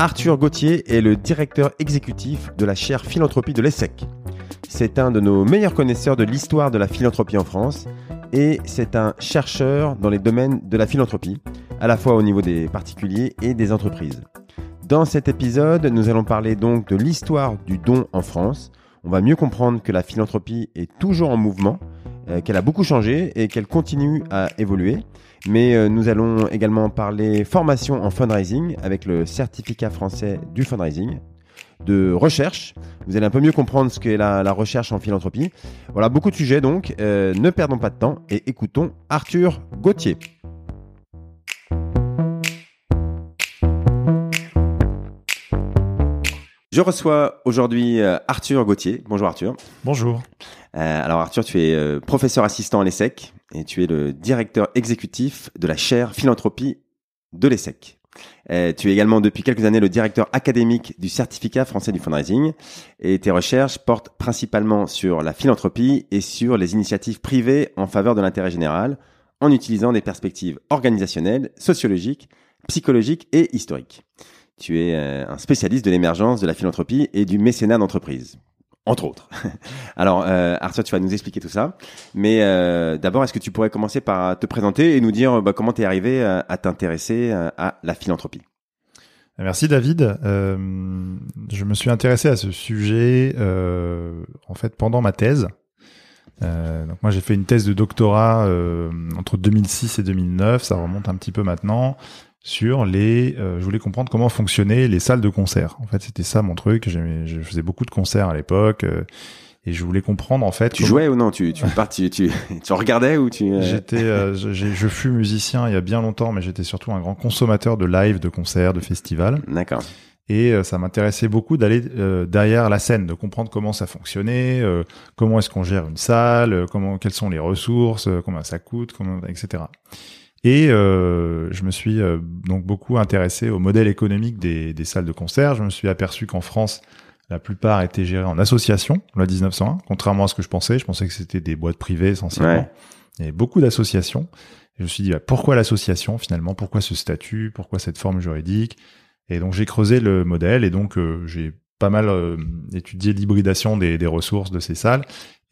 Arthur Gauthier est le directeur exécutif de la chaire philanthropie de l'ESSEC. C'est un de nos meilleurs connaisseurs de l'histoire de la philanthropie en France et c'est un chercheur dans les domaines de la philanthropie, à la fois au niveau des particuliers et des entreprises. Dans cet épisode, nous allons parler donc de l'histoire du don en France. On va mieux comprendre que la philanthropie est toujours en mouvement, euh, qu'elle a beaucoup changé et qu'elle continue à évoluer. Mais euh, nous allons également parler formation en fundraising avec le certificat français du fundraising, de recherche. Vous allez un peu mieux comprendre ce qu'est la, la recherche en philanthropie. Voilà, beaucoup de sujets donc. Euh, ne perdons pas de temps et écoutons Arthur Gauthier. Je reçois aujourd'hui euh, Arthur Gauthier. Bonjour Arthur. Bonjour. Euh, alors Arthur, tu es euh, professeur assistant à l'ESSEC et tu es le directeur exécutif de la chaire philanthropie de l'ESSEC. Euh, tu es également depuis quelques années le directeur académique du certificat français du fundraising et tes recherches portent principalement sur la philanthropie et sur les initiatives privées en faveur de l'intérêt général en utilisant des perspectives organisationnelles, sociologiques, psychologiques et historiques. Tu es euh, un spécialiste de l'émergence de la philanthropie et du mécénat d'entreprise entre autres. Alors, euh, Arthur, tu vas nous expliquer tout ça. Mais euh, d'abord, est-ce que tu pourrais commencer par te présenter et nous dire bah, comment tu es arrivé à, à t'intéresser à la philanthropie? Merci David. Euh, je me suis intéressé à ce sujet euh, en fait pendant ma thèse. Euh, donc moi j'ai fait une thèse de doctorat euh, entre 2006 et 2009, ça remonte un petit peu maintenant sur les. Euh, je voulais comprendre comment fonctionnaient les salles de concert. En fait, c'était ça mon truc. Je faisais beaucoup de concerts à l'époque. Euh, et je voulais comprendre en fait. Tu jouais ou non? Tu tu, tu, tu, tu regardais ou tu euh, J'étais, je, je fus musicien il y a bien longtemps, mais j'étais surtout un grand consommateur de live, de concerts, de festivals. D'accord. Et ça m'intéressait beaucoup d'aller derrière la scène, de comprendre comment ça fonctionnait, comment est-ce qu'on gère une salle, comment, quelles sont les ressources, combien ça coûte, comment, etc. Et euh, je me suis euh, donc beaucoup intéressé au modèle économique des, des, salles de concert. Je me suis aperçu qu'en France, la plupart étaient gérées en association, la 1901, contrairement à ce que je pensais. Je pensais que c'était des boîtes privées essentiellement. Il y avait beaucoup d'associations. Je me suis dit, bah, pourquoi l'association finalement? Pourquoi ce statut? Pourquoi cette forme juridique? Et donc j'ai creusé le modèle et donc euh, j'ai pas mal euh, étudié l'hybridation des, ressources de ces salles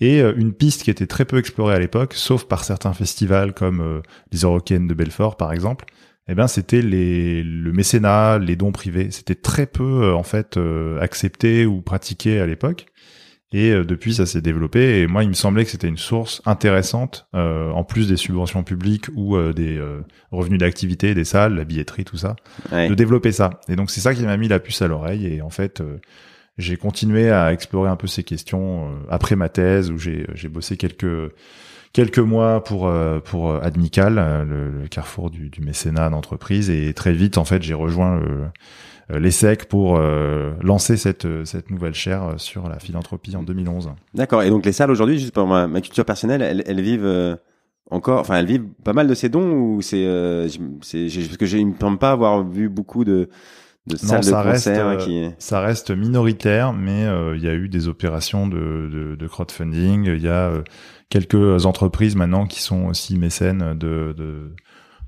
et euh, une piste qui était très peu explorée à l'époque, sauf par certains festivals comme euh, les Eurocaines de Belfort par exemple, eh ben c'était le mécénat, les dons privés. C'était très peu euh, en fait accepté ou pratiqué à l'époque. Et depuis, ça s'est développé. Et moi, il me semblait que c'était une source intéressante, en plus des subventions publiques ou des revenus d'activité, des salles, la billetterie, tout ça, de développer ça. Et donc, c'est ça qui m'a mis la puce à l'oreille. Et en fait, j'ai continué à explorer un peu ces questions euh, après ma thèse où j'ai j'ai bossé quelques quelques mois pour euh, pour Admical, le, le carrefour du, du mécénat d'entreprise et très vite en fait j'ai rejoint l'ESSEC pour lancer cette cette nouvelle chaire sur la philanthropie en 2011. D'accord. Et donc les salles aujourd'hui, juste pour ma, ma culture personnelle, elles, elles vivent encore, enfin elles vivent pas mal de ces dons ou c'est c'est parce que il me semble pas avoir vu beaucoup de non, ça reste, euh, ça reste minoritaire, mais euh, il y a eu des opérations de, de, de crowdfunding. Il y a euh, quelques entreprises maintenant qui sont aussi mécènes de, de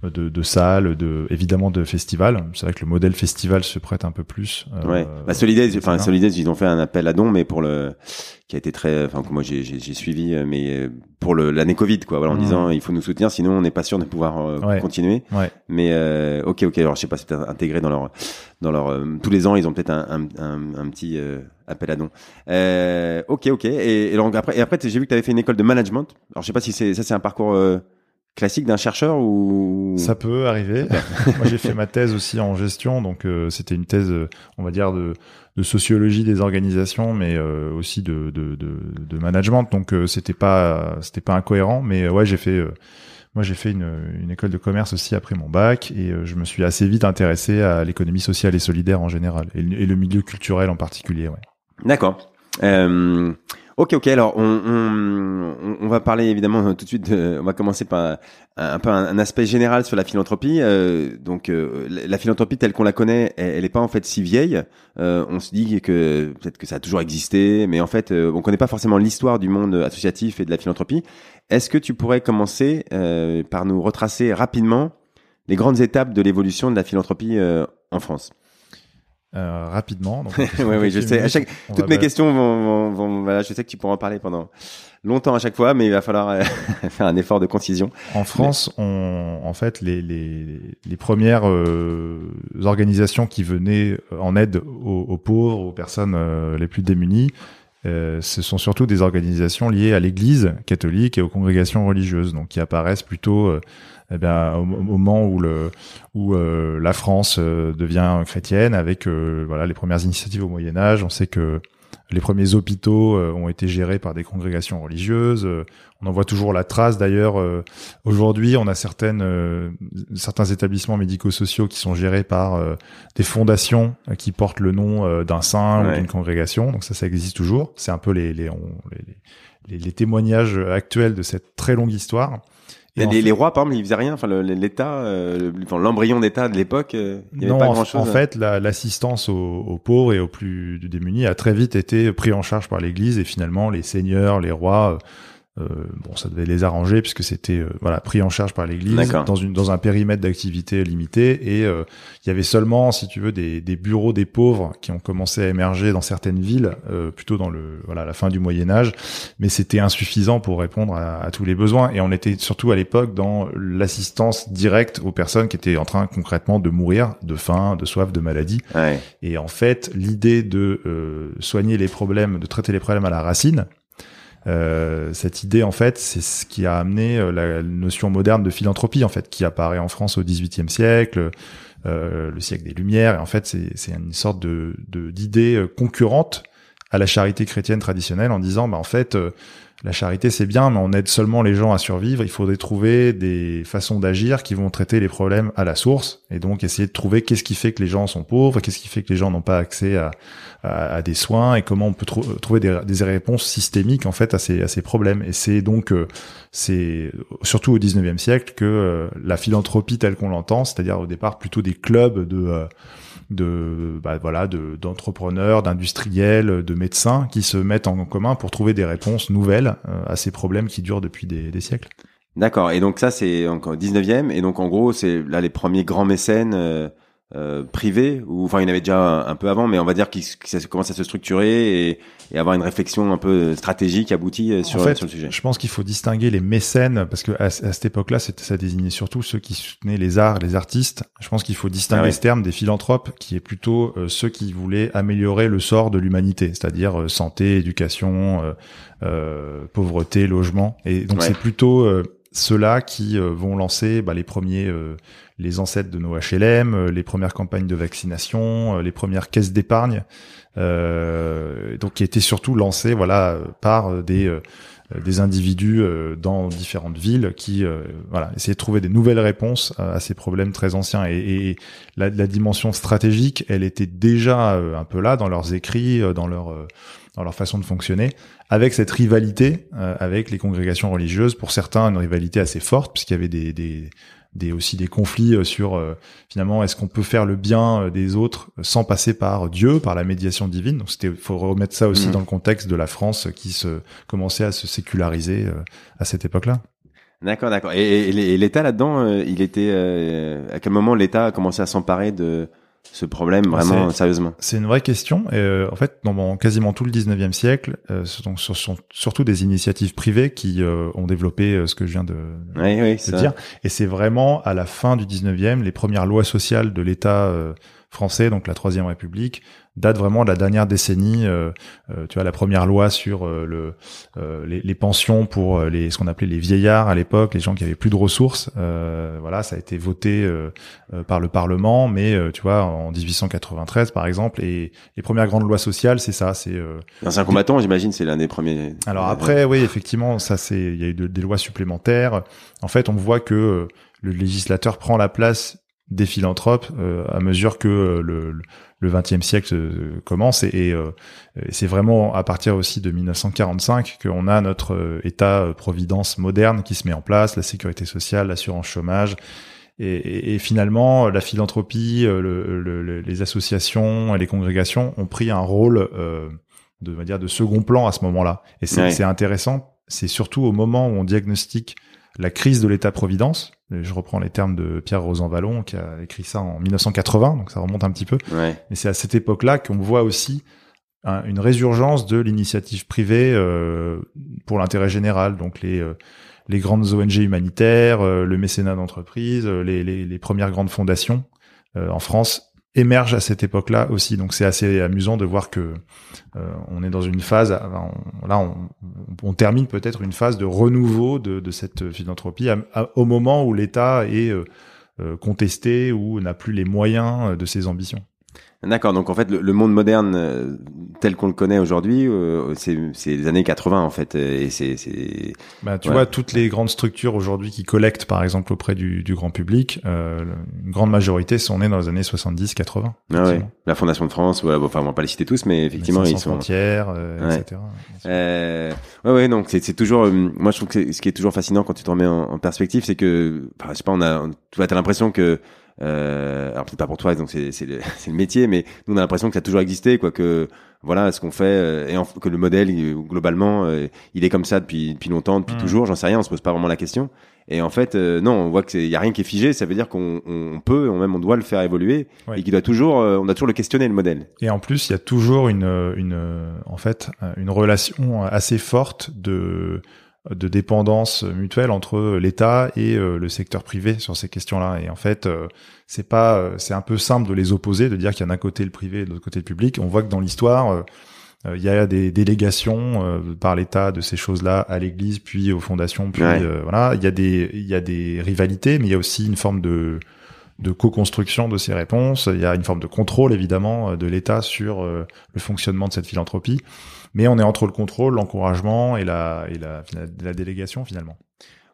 de, de salles, de évidemment de festivals. C'est vrai que le modèle festival se prête un peu plus. Euh, ouais. Bah, Solidaise, enfin Solidaise, ils ont fait un appel à dons, mais pour le qui a été très, enfin que moi j'ai j'ai suivi, euh, mais euh, pour le l'année Covid quoi, voilà, en mmh. disant il faut nous soutenir, sinon on n'est pas sûr de pouvoir euh, continuer. Ouais. Mais euh, ok ok, alors je sais pas, c'est intégré dans leur dans leur tous les ans ils ont peut-être un, un, un, un, petit appel à dons. ok ok et, et donc après et après j'ai vu que tu avais fait une école de management. Alors je sais pas si c'est ça c'est un parcours classique d'un chercheur ou ça peut arriver. Moi, j'ai fait ma thèse aussi en gestion, donc euh, c'était une thèse, euh, on va dire de, de sociologie des organisations, mais euh, aussi de, de, de, de, management. Donc c'était pas c'était pas incohérent, mais ouais, j'ai fait moi j'ai fait une, une, école de commerce aussi après mon bac et je me suis assez vite intéressé à l'économie sociale et solidaire en général et, et le milieu culturel en particulier. Ouais. D'accord. Euh, Ok, ok. Alors, on, on, va parler évidemment tout de suite. De, on va commencer par un, peu un, aspect général sur la philanthropie. Euh, donc, euh, la philanthropie telle qu'on la connaît, elle n'est pas en fait si vieille. Euh, on se dit que peut-être que ça a toujours existé, mais en fait, euh, on connaît pas forcément l'histoire du monde associatif et de la philanthropie. Est-ce que tu pourrais commencer euh, par nous retracer rapidement les grandes étapes de l'évolution de la philanthropie en France? Euh, rapidement. oui, oui, je sais. À chaque... Toutes mes questions vont, vont, voilà, je sais que tu pourras en parler pendant longtemps à chaque fois, mais il va falloir euh, faire un effort de concision. En France, on, en fait, les, les, les premières euh, organisations qui venaient en aide aux, aux pauvres, aux personnes euh, les plus démunies, ce sont surtout des organisations liées à l'Église catholique et aux congrégations religieuses, donc qui apparaissent plutôt eh bien, au, moment où, le, où euh, la France euh, devient chrétienne, avec euh, voilà les premières initiatives au Moyen Âge, on sait que les premiers hôpitaux ont été gérés par des congrégations religieuses. on en voit toujours la trace d'ailleurs. Aujourd'hui, on a certaines, certains établissements médico-sociaux qui sont gérés par des fondations qui portent le nom d'un saint ou d'une congrégation. Donc ça, ça existe toujours. C'est un peu les, les, les, les témoignages actuels de cette très longue histoire. Les, les, rois, par exemple, ils faisaient rien. Enfin, l'État, euh, l'embryon d'État de l'époque, euh, il n'y avait non, pas grand-chose. En, fait, l'assistance aux, aux, pauvres et aux plus démunis a très vite été pris en charge par l'Église et finalement, les seigneurs, les rois euh, bon, ça devait les arranger puisque c'était euh, voilà pris en charge par l'Église dans une dans un périmètre d'activité limité et euh, il y avait seulement, si tu veux, des, des bureaux des pauvres qui ont commencé à émerger dans certaines villes, plutôt dans le voilà la fin du Moyen Âge, mais c'était insuffisant pour répondre à, à, tous les besoins et on était surtout à l'époque dans l'assistance directe aux personnes qui étaient en train concrètement de mourir de faim, de soif, de maladie. Ouais. Et en fait, l'idée de soigner les problèmes, de traiter les problèmes à la racine, euh, cette idée, en fait, c'est ce qui a amené euh, la notion moderne de philanthropie, en fait, qui apparaît en France au XVIIIe siècle, euh, le siècle des Lumières. Et en fait, c'est une sorte de d'idée euh, concurrente à la charité chrétienne traditionnelle, en disant, bah, en fait, la charité c'est bien, mais on aide seulement les gens à survivre. Il faudrait trouver des façons d'agir qui vont traiter les problèmes à la source, et donc essayer de trouver qu'est-ce qui fait que les gens sont pauvres, qu'est-ce qui fait que les gens n'ont pas accès à, à, des soins, et comment on peut trouver des, des, réponses systémiques en fait à ces, à ces problèmes. Et c'est donc euh, c'est surtout au 19e siècle que euh, la philanthropie telle qu'on l'entend, c'est-à-dire au départ plutôt des clubs de euh, de bah, voilà de d'entrepreneurs, d'industriels, de médecins qui se mettent en commun pour trouver des réponses nouvelles euh, à ces problèmes qui durent depuis des, des siècles. D'accord. Et donc ça c'est encore 19e et donc en gros c'est là les premiers grands mécènes euh, privé ou enfin il y en avait déjà un, peu avant mais on va dire qu'il commence à se structurer et, et, avoir une réflexion un peu stratégique aboutie euh, sur, sur le sujet. Je pense qu'il faut distinguer les mécènes parce que à, cette époque-là ça désignait surtout ceux qui soutenaient les arts, les artistes. Je pense qu'il faut distinguer ah ce terme des philanthropes qui est plutôt euh, ceux qui voulaient améliorer le sort de l'humanité, c'est-à-dire santé, éducation, pauvreté, logement et donc c'est plutôt ceux-là qui vont lancer bah, les premiers les ancêtres de nos HLM, euh, les premières campagnes de vaccination, euh, les premières caisses d'épargne, euh, donc qui étaient surtout lancées voilà par des des individus dans différentes villes qui voilà essayaient de trouver des nouvelles réponses à ces problèmes très anciens. Et, la, la, dimension stratégique elle était déjà un peu là dans leurs écrits dans leur dans leur façon de fonctionner avec cette rivalité avec les congrégations religieuses pour certains une rivalité assez forte puisqu'il y avait des, des des aussi des conflits euh, sur euh, finalement est-ce qu'on peut faire le bien euh, des autres sans passer par Dieu, par la médiation divine. Donc c'était faut remettre ça aussi mmh. dans le contexte de la France qui se commençait à se séculariser à cette époque-là. D'accord, d'accord. Et, et l'État là-dedans, il était à quel moment l'État a commencé à s'emparer de ce problème vraiment sérieusement C'est une vraie question. Et, euh, en fait, dans quasiment tout le 19e siècle, euh, ce sont, surtout des initiatives privées qui euh, ont développé euh, ce que je viens de, oui, oui, de dire. Et c'est vraiment à la fin du 19e, les premières lois sociales de l'État français, donc la Troisième République, date vraiment de la dernière décennie. Euh, euh, tu vois, la première loi sur euh, le, les, les, pensions pour les ce qu'on appelait les vieillards à l'époque, les gens qui avaient plus de ressources. voilà, ça a été voté par le Parlement, mais tu vois, en 1893 par exemple, et les premières grandes lois sociales, c'est ça. C'est un combattant, j'imagine, c'est l'un des premiers. Alors après, oui, effectivement, ça c'est, il y a eu des lois supplémentaires. En fait, on voit que le législateur prend la place des philanthropes à mesure que le, le XXe siècle commence et, c'est vraiment à partir aussi de 1945 qu'on a notre État providence moderne qui se met en place, la sécurité sociale, l'assurance chômage, et, et, finalement, la philanthropie, le, les associations et les congrégations ont pris un rôle euh, de, va dire, de second plan à ce moment-là. Et c'est intéressant. C'est surtout au moment où on diagnostique la crise de l'État-providence. Je reprends les termes de Pierre Rosanvallon qui a écrit ça en 1980, donc ça remonte un petit peu. Ouais. Et c'est à cette époque-là qu'on voit aussi une résurgence de l'initiative privée euh, pour l'intérêt général. Donc les euh, les grandes ONG humanitaires, euh, le mécénat d'entreprise, les, les, les, premières grandes fondations en France émerge à cette époque-là aussi. Donc c'est assez amusant de voir que euh, on est dans une phase, là on, on termine peut-être une phase de renouveau de, de cette philanthropie au moment où l'État est euh, euh, contesté ou n'a plus les moyens de ses ambitions. D'accord, donc en fait le, monde moderne euh, tel qu'on le connaît aujourd'hui, euh, c'est les années 80 en fait, et c'est bah, tu vois toutes les grandes structures aujourd'hui qui collectent par exemple auprès du, du grand public, euh, une grande majorité sont nées dans les années 70-80. Ah ouais. La Fondation de France, voilà, enfin on va pas les citer tous, mais effectivement ils sont frontières, euh, etc. Euh, ouais ouais donc c'est toujours, moi je trouve que ce qui est toujours fascinant quand tu te remets en, en perspective, c'est que, enfin, je sais pas, on a, tu as l'impression que euh, alors peut-être pas pour toi, donc c'est c'est le, le, métier, mais nous on a l'impression que ça a toujours existé, quoi, que voilà ce qu'on fait euh, et que le modèle globalement euh, il est comme ça depuis depuis longtemps, depuis mmh. toujours. J'en sais rien, on se pose pas vraiment la question. Et en fait, euh, non, on voit qu'il y a rien qui est figé. Ça veut dire qu'on on peut, on même on doit le faire évoluer et qu'il doit toujours, on doit toujours le questionner le modèle. Et en plus, il y a toujours une une en fait une relation assez forte de de dépendance mutuelle entre l'État et euh, le secteur privé sur ces questions-là. Et en fait, euh, c'est pas, euh, c'est un peu simple de les opposer, de dire qu'il y a d'un côté le privé et de l'autre côté le public. On voit que dans l'histoire, il y a des délégations par l'État de ces choses-là à l'Église, puis aux fondations, puis voilà. Il y a des, il y a des rivalités, mais il y a aussi une forme de de co-construction de ces réponses. Il y a une forme de contrôle évidemment de l'État sur le fonctionnement de cette philanthropie mais on est entre le contrôle, l'encouragement et la, et la, la, délégation finalement.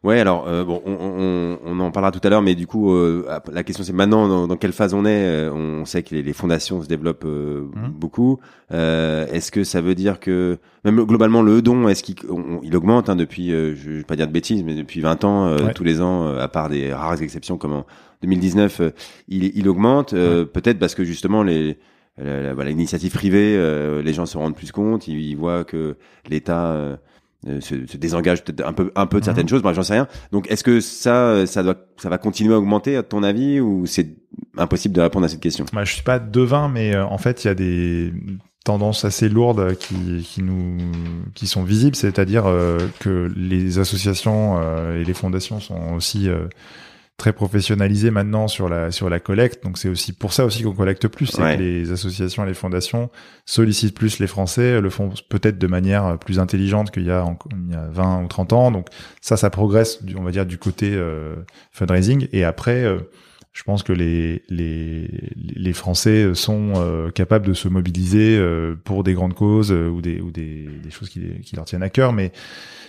Ouais, alors euh, bon, on, on, on, en parlera tout à l'heure, mais du coup, euh, la question c'est maintenant dans, quelle phase on est. Euh, on sait que les, les fondations se développent mmh. beaucoup. est-ce que ça veut dire que même globalement le don, est-ce qu'il il augmente hein, depuis, je vais pas dire de bêtises, mais depuis 20 ans, tous les ans, à part des rares exceptions comme en 2019, il, il augmente. Peut-être parce que justement les l'initiative privée, euh, les gens se rendent plus compte, ils, voient que l'État euh, euh, se, se, désengage peut-être un peu, un peu de certaines mhm. choses. Moi, j'en sais rien. Donc, est-ce que ça, ça doit, ça va continuer à augmenter à ton avis, ou c'est impossible de répondre à cette question? Bah, Je suis pas devin, mais en fait, il y a des tendances assez lourdes qui, qui nous qui sont visibles, c'est-à-dire que les associations et les fondations sont aussi très professionnalisé maintenant sur la sur la collecte. Donc c'est aussi pour ça aussi qu'on collecte plus, c'est que les associations et les fondations sollicitent plus les Français, le font peut-être de manière plus intelligente qu'il y a il y a 20 ou 30 ans. Donc ça ça progresse on va dire du côté euh, fundraising et après euh, je pense que les les les Français sont euh, capables de se mobiliser pour des grandes causes ou des ou des, des choses qui, qui leur tiennent à cœur mais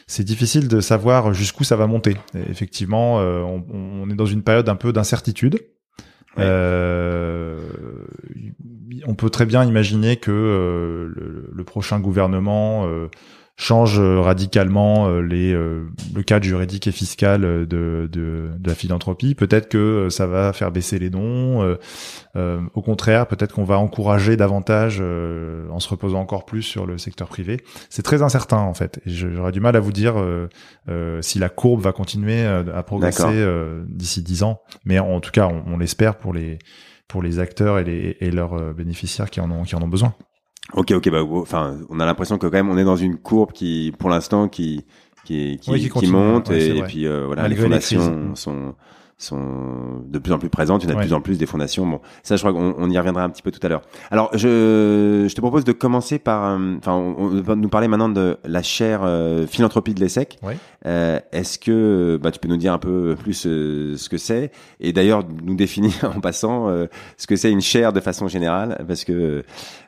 c'est difficile de savoir jusqu'où ça va monter. effectivement, euh, on, on, est dans une période un peu d'incertitude. Euh, on peut très bien imaginer que euh, le, le, prochain gouvernement euh, change euh, radicalement euh, les, euh, le cadre juridique et fiscal de, de, de la philanthropie. Peut-être que ça va faire baisser les dons. Euh, au contraire, peut-être qu'on va encourager davantage en se reposant encore plus sur le secteur privé. C'est très incertain en fait. J'aurais du mal à vous dire si la courbe va continuer à progresser d'ici dix ans. Mais en tout cas, on, on l'espère pour les pour les acteurs et, les, et leurs bénéficiaires qui en ont qui en ont besoin. Ok, ok, bah, enfin, on a l'impression que quand même on est dans une courbe qui, pour l'instant, qui, qui, qui, qui, monte et, puis euh, voilà, les fondations sont sont de plus en plus présentes. Il y en a de plus en plus des fondations. Bon, ça, je crois qu'on on y reviendra un petit peu tout à l'heure. Alors, je, je te propose de commencer par, euh, enfin, on, va nous parler maintenant de la chaire euh, philanthropie de l'ESSEC. Euh, Est-ce que, bah, tu peux nous dire un peu plus euh, ce que c'est? Et d'ailleurs nous définir en passant ce que c'est une chaire de façon générale, parce que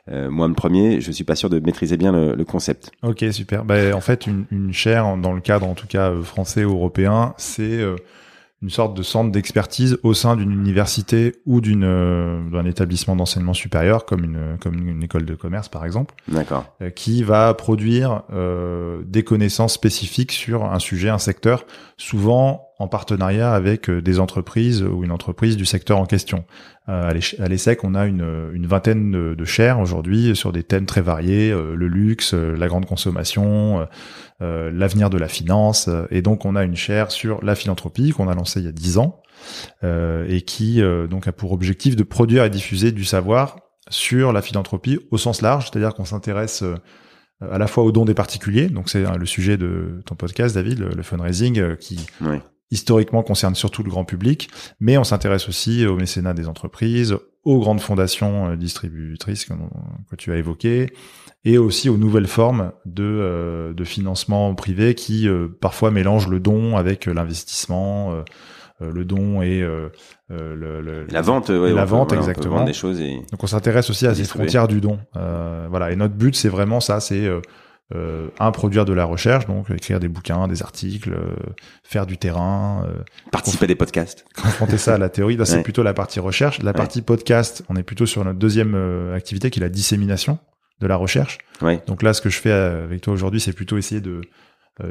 moi, le premier, je suis pas sûr de maîtriser bien le, le concept. Ok, super. Bah, en fait, une, une chaire, dans le cadre en tout cas français ou européen, c'est une sorte de centre d'expertise au sein d'une université ou d'une euh, d'un établissement d'enseignement supérieur comme une comme une école de commerce par exemple D'accord. euh, qui va produire euh, des connaissances spécifiques sur un sujet un secteur souvent en partenariat avec euh, des entreprises ou une entreprise du secteur en question Euh, à l'ESSEC, on a une, vingtaine de, de chaires aujourd'hui sur des thèmes très variés euh, le luxe la grande consommation l'avenir de la finance et donc on a une chaire sur la philanthropie qu'on a lancée il y a dix ans et qui donc a pour objectif de produire et diffuser du savoir sur la philanthropie au sens large, c'est-à-dire qu'on s'intéresse à la fois aux dons des particuliers, donc c'est euh, le sujet de ton podcast David, le, fundraising qui Oui. Historiquement concerne surtout le grand public, mais on s'intéresse aussi au mécénat des entreprises, aux grandes fondations euh, distributrices que, que tu as évoquées, et aussi aux nouvelles formes de, euh, de financement privé qui euh, parfois mélangent le don avec l'investissement, euh, le don et euh, le, le- La vente, ouais, Et la peut- vente, voilà, exactement. vendre des choses et donc on s'intéresse aussi à ces frontières du don. Euh, voilà. Et notre but, c'est vraiment ça, c'est euh, euh, un produire de la recherche, donc écrire des bouquins, des articles, euh, faire du terrain, euh, participer à des podcasts. confronter ça à la théorie. Là, c'est Ouais. plutôt la partie recherche. La Ouais. partie podcast, on est plutôt sur notre deuxième euh, activité, qui est la dissémination de la recherche. Ouais. Donc là, ce que je fais euh, avec toi aujourd'hui, c'est plutôt essayer de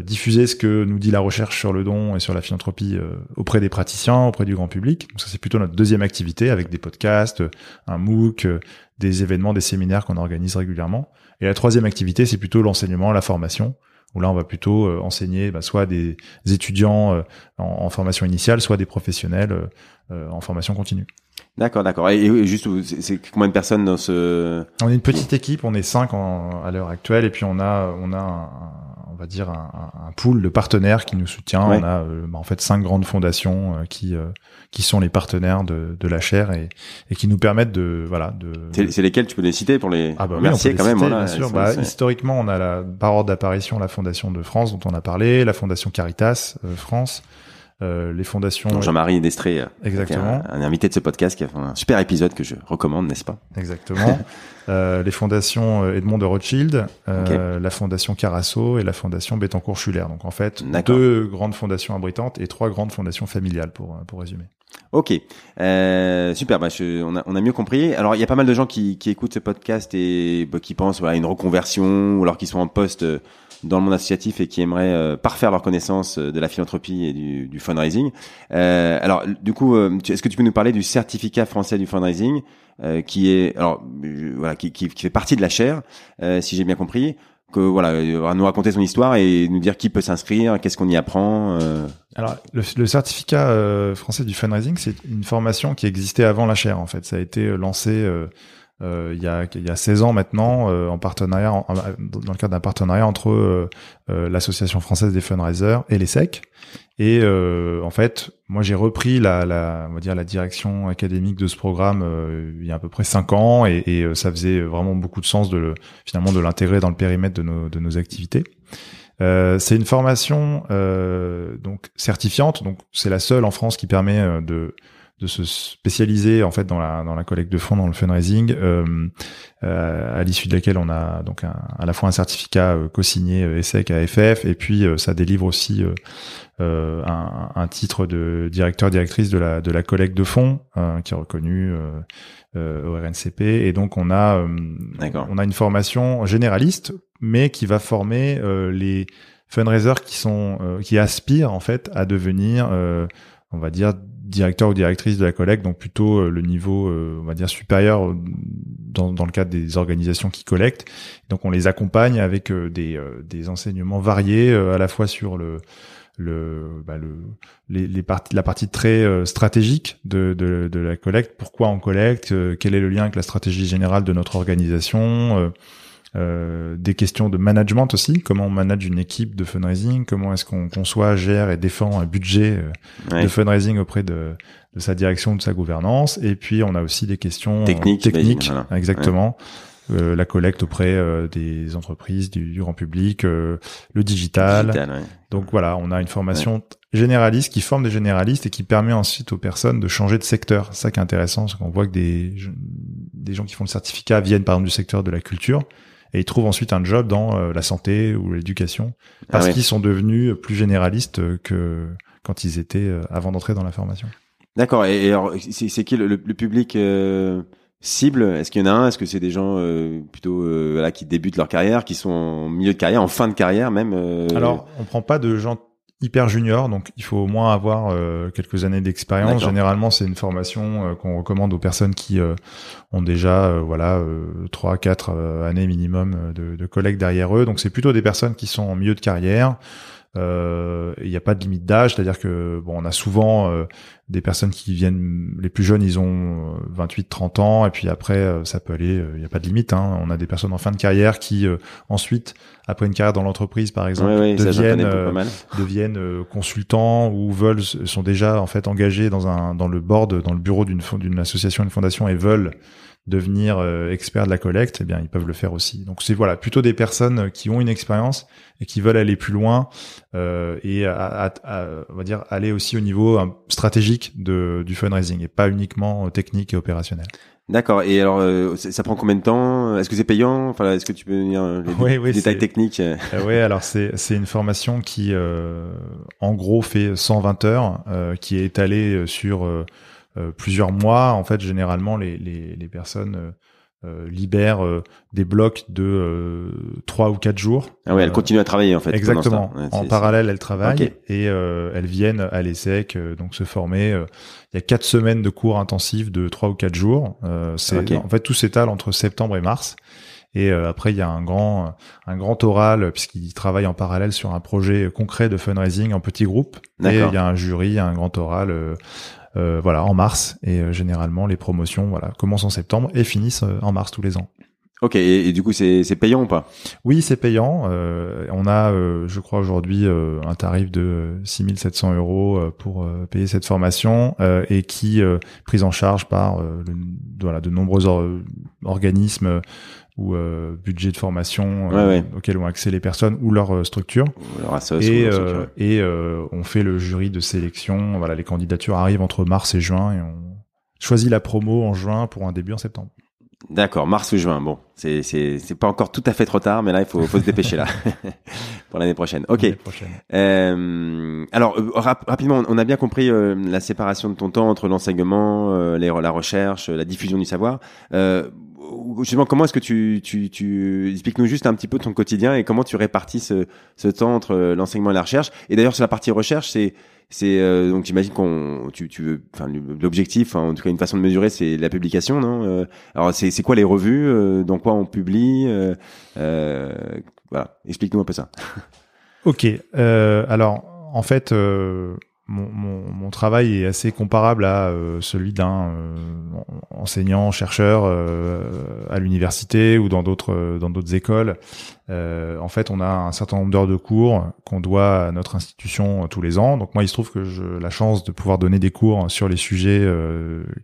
diffuser ce que nous dit la recherche sur le don et sur la philanthropie euh, auprès des praticiens, auprès du grand public. Donc ça, c'est plutôt notre deuxième activité avec des podcasts, euh, un MOOC, euh, des événements, des séminaires qu'on organise régulièrement. Et la troisième activité, c'est plutôt l'enseignement, la formation, où là, on va plutôt euh, enseigner bah, soit des étudiants euh, en, en formation initiale, soit des professionnels euh, euh, en formation continue. D'accord, d'accord. Et, juste, c'est combien de personnes dans ce On est une petite équipe, on est cinq en- à l'heure actuelle, et puis on a, on a, un, va dire un, un- pool de partenaires qui nous soutient. Ouais. On a euh, bah, en fait cinq grandes fondations euh, qui, euh, qui sont les partenaires de, de la chaire et, et qui nous permettent de, voilà, de. C'est c'est lesquels tu peux les citer pour les Ah bah oui, remercier peut quand les même. citer, voilà. bien sûr. Bah, historiquement, on a la, par ordre d'apparition la Fondation de France dont on a parlé, la Fondation Caritas euh, France, euh, les fondations. Jean-Marie Destré, euh, Exactement. un, un invité de ce podcast qui a fait un super épisode que je recommande, n'est-ce pas? Exactement. Euh, les fondations euh, Edmond de Rothschild, euh, la fondation Carasso et la fondation Bettencourt-Schuller. Donc en fait, deux grandes fondations abritantes et trois grandes fondations familiales pour, pour résumer. Ok, euh, super. Bah, je- on, a, on a mieux compris. Alors, il y a pas mal de gens qui, qui écoutent ce podcast et bah, qui pensent voilà, à une reconversion ou alors qui sont en poste euh, dans le monde associatif et qui aimeraient euh, parfaire leur connaissance euh, de la philanthropie et du, du fundraising. Euh, alors, du coup, euh, est-ce que tu peux nous parler du certificat français du fundraising euh, qui est alors voilà qui, qui, qui fait partie de la chaire, si j'ai bien compris que voilà, va nous raconter son histoire et nous dire qui peut s'inscrire, qu'est-ce qu'on y apprend. euh. Alors, le, le certificat euh, français du fundraising, c'est une formation qui existait avant la chaire. En fait, ça a été lancé euh, euh, il, y a, il y a 16 ans maintenant, euh, en partenariat, en- en- dans le cadre d'un partenariat entre euh, euh, l'association française des fundraisers et les SEC. Et euh, en fait, moi, j'ai repris la, la, on va dire la direction académique de ce programme euh, il y a à peu près cinq ans, et, et, ça faisait vraiment beaucoup de sens de le, finalement de l'intégrer dans le périmètre de nos, de nos activités. Euh, c'est une formation euh, donc certifiante, donc c'est la seule en France qui permet de de se spécialiser en fait dans la dans la collecte de fonds dans le fundraising euh, euh, à l'issue de laquelle on a donc un- à la fois un certificat euh, co-signé euh, ESSEC AFF et puis euh, ça délivre aussi un, un titre de directeur directrice de la de la collecte de fonds euh, qui est reconnu euh, euh, au RNCP et donc on a euh, on a une formation généraliste mais qui va former euh, les fundraisers qui sont euh, qui aspirent en fait à devenir euh, on va dire directeur ou directrice de la collecte donc plutôt euh, le niveau euh, on va dire supérieur euh, dans, le cadre des organisations qui collectent. Donc on les accompagne avec des, enseignements variés à la fois sur le le, bah, le les, parties la partie très stratégique de, la collecte pourquoi on collecte quel est le lien avec la stratégie générale de notre organisation euh, euh, des questions de management aussi, comment on manage une équipe de fundraising, comment est-ce qu'on conçoit, gère et défend un budget euh, Ouais. de fundraising auprès de, de sa direction, de sa gouvernance? Et puis on a aussi des questions Techniques, techniques voilà. exactement. Euh, la collecte auprès euh, des entreprises, du, du grand public, euh, le digital. Digital, ouais. Donc voilà, on a une formation généraliste qui forme des généralistes et qui permet ensuite aux personnes de changer de secteur. C'est ça qui est intéressant, c'est qu'on voit que des, des gens qui font le certificat viennent par exemple du secteur de la culture et ils trouvent ensuite un job dans euh, la santé ou l'éducation parce Ah ouais. qu'ils sont devenus plus généralistes que quand ils étaient avant d'entrer dans la formation. D'accord. Et, alors, c'est qui le, le, public cible? Est-ce qu'il y en a un? Est-ce que c'est des gens plutôt voilà, qui débutent leur carrière, qui sont en milieu de carrière, en fin de carrière même Alors, on prend pas de gens hyper junior, donc il faut au moins avoir euh, quelques années d'expérience. Généralement, c'est une formation euh, qu'on recommande aux personnes qui euh, ont déjà voilà trois, quatre années minimum de, de collègues derrière eux. Donc c'est plutôt des personnes qui sont en milieu de carrière. Il n'y a pas de limite d'âge, c'est-à-dire que bon, on a souvent des personnes qui viennent, les plus jeunes, ils ont 28, 30 ans, et puis après, ça peut aller, il n'y a pas de limite. Hein. On a des personnes en fin de carrière qui ensuite après une carrière dans l'entreprise par exemple deviennent euh, deviennent euh, consultants ou veulent sont déjà en fait engagés dans un dans le board dans le bureau d'une d'une association une fondation et veulent devenir euh, experts de la collecte eh bien ils peuvent le faire aussi. Donc c'est voilà plutôt des personnes qui ont une expérience et qui veulent aller plus loin et à, on va dire aller aussi au niveau stratégique de du fundraising et pas uniquement technique et opérationnel. D'accord. Et alors, euh, ça prend combien de temps? Est-ce que c'est payant? Enfin, est-ce que tu peux venir euh, les oui, détails techniques euh, Oui, alors c'est c'est une formation qui, en gros, fait 120 heures, qui est étalée sur plusieurs mois. En fait, généralement, les les, les personnes euh, euh, des blocs de trois ou quatre jours. Ah oui, elle continue à travailler en fait. Exactement. en parallèle, elle travaille et elles viennent à l'ESSEC donc se former. Il y a quatre semaines de cours intensifs de trois ou quatre jours. c'est en fait tout s'étale entre septembre et mars. Et après, il y a un grand, un grand oral puisqu'il travaille en parallèle sur un projet concret de fundraising en petits groupes. Et il y a un jury, un grand oral euh, voilà, en mars. Et euh, généralement, les promotions, voilà, commencent en septembre et finissent euh, en mars tous les ans. Ok, et, du coup, c'est payant ou pas? Oui, c'est payant. on a, je crois, aujourd'hui un tarif de 6700 euros pour payer cette formation et qui prise en charge par voilà, de nombreux organismes ou euh, budget de formation euh, auquel ont accès les personnes ou leur euh, structure. et et on fait le jury de sélection. Voilà, les candidatures arrivent entre mars et juin et on choisit la promo en juin pour un début en septembre. D'accord, mars ou juin. Bon, c'est c'est c'est pas encore tout à fait trop tard, mais là il faut faut se dépêcher là pour l'année prochaine. Ok. Euh, alors rapidement, on a bien compris la séparation de ton temps entre l'enseignement, la recherche, la diffusion du savoir. Euh, justement, comment est-ce que tu, tu, tu explique-nous juste un petit peu ton quotidien et comment tu répartis ce, ce temps entre euh, l'enseignement et la recherche? Et d'ailleurs, sur la partie recherche, c'est c'est euh, donc j'imagine qu'on tu tu veux enfin l'objectif en tout cas une façon de mesurer c'est la publication non euh, alors c'est c'est quoi les revues dans quoi on publie voilà. Explique-nous un peu ça. Ok alors en fait mon, mon, travail est assez comparable à euh, celui d'un euh, enseignant chercheur euh, à l'université ou dans d'autres dans d'autres écoles. en fait, on a un certain nombre d'heures de cours qu'on doit à notre institution tous les ans. Donc moi, il se trouve que j'ai la chance de pouvoir donner des cours sur les sujets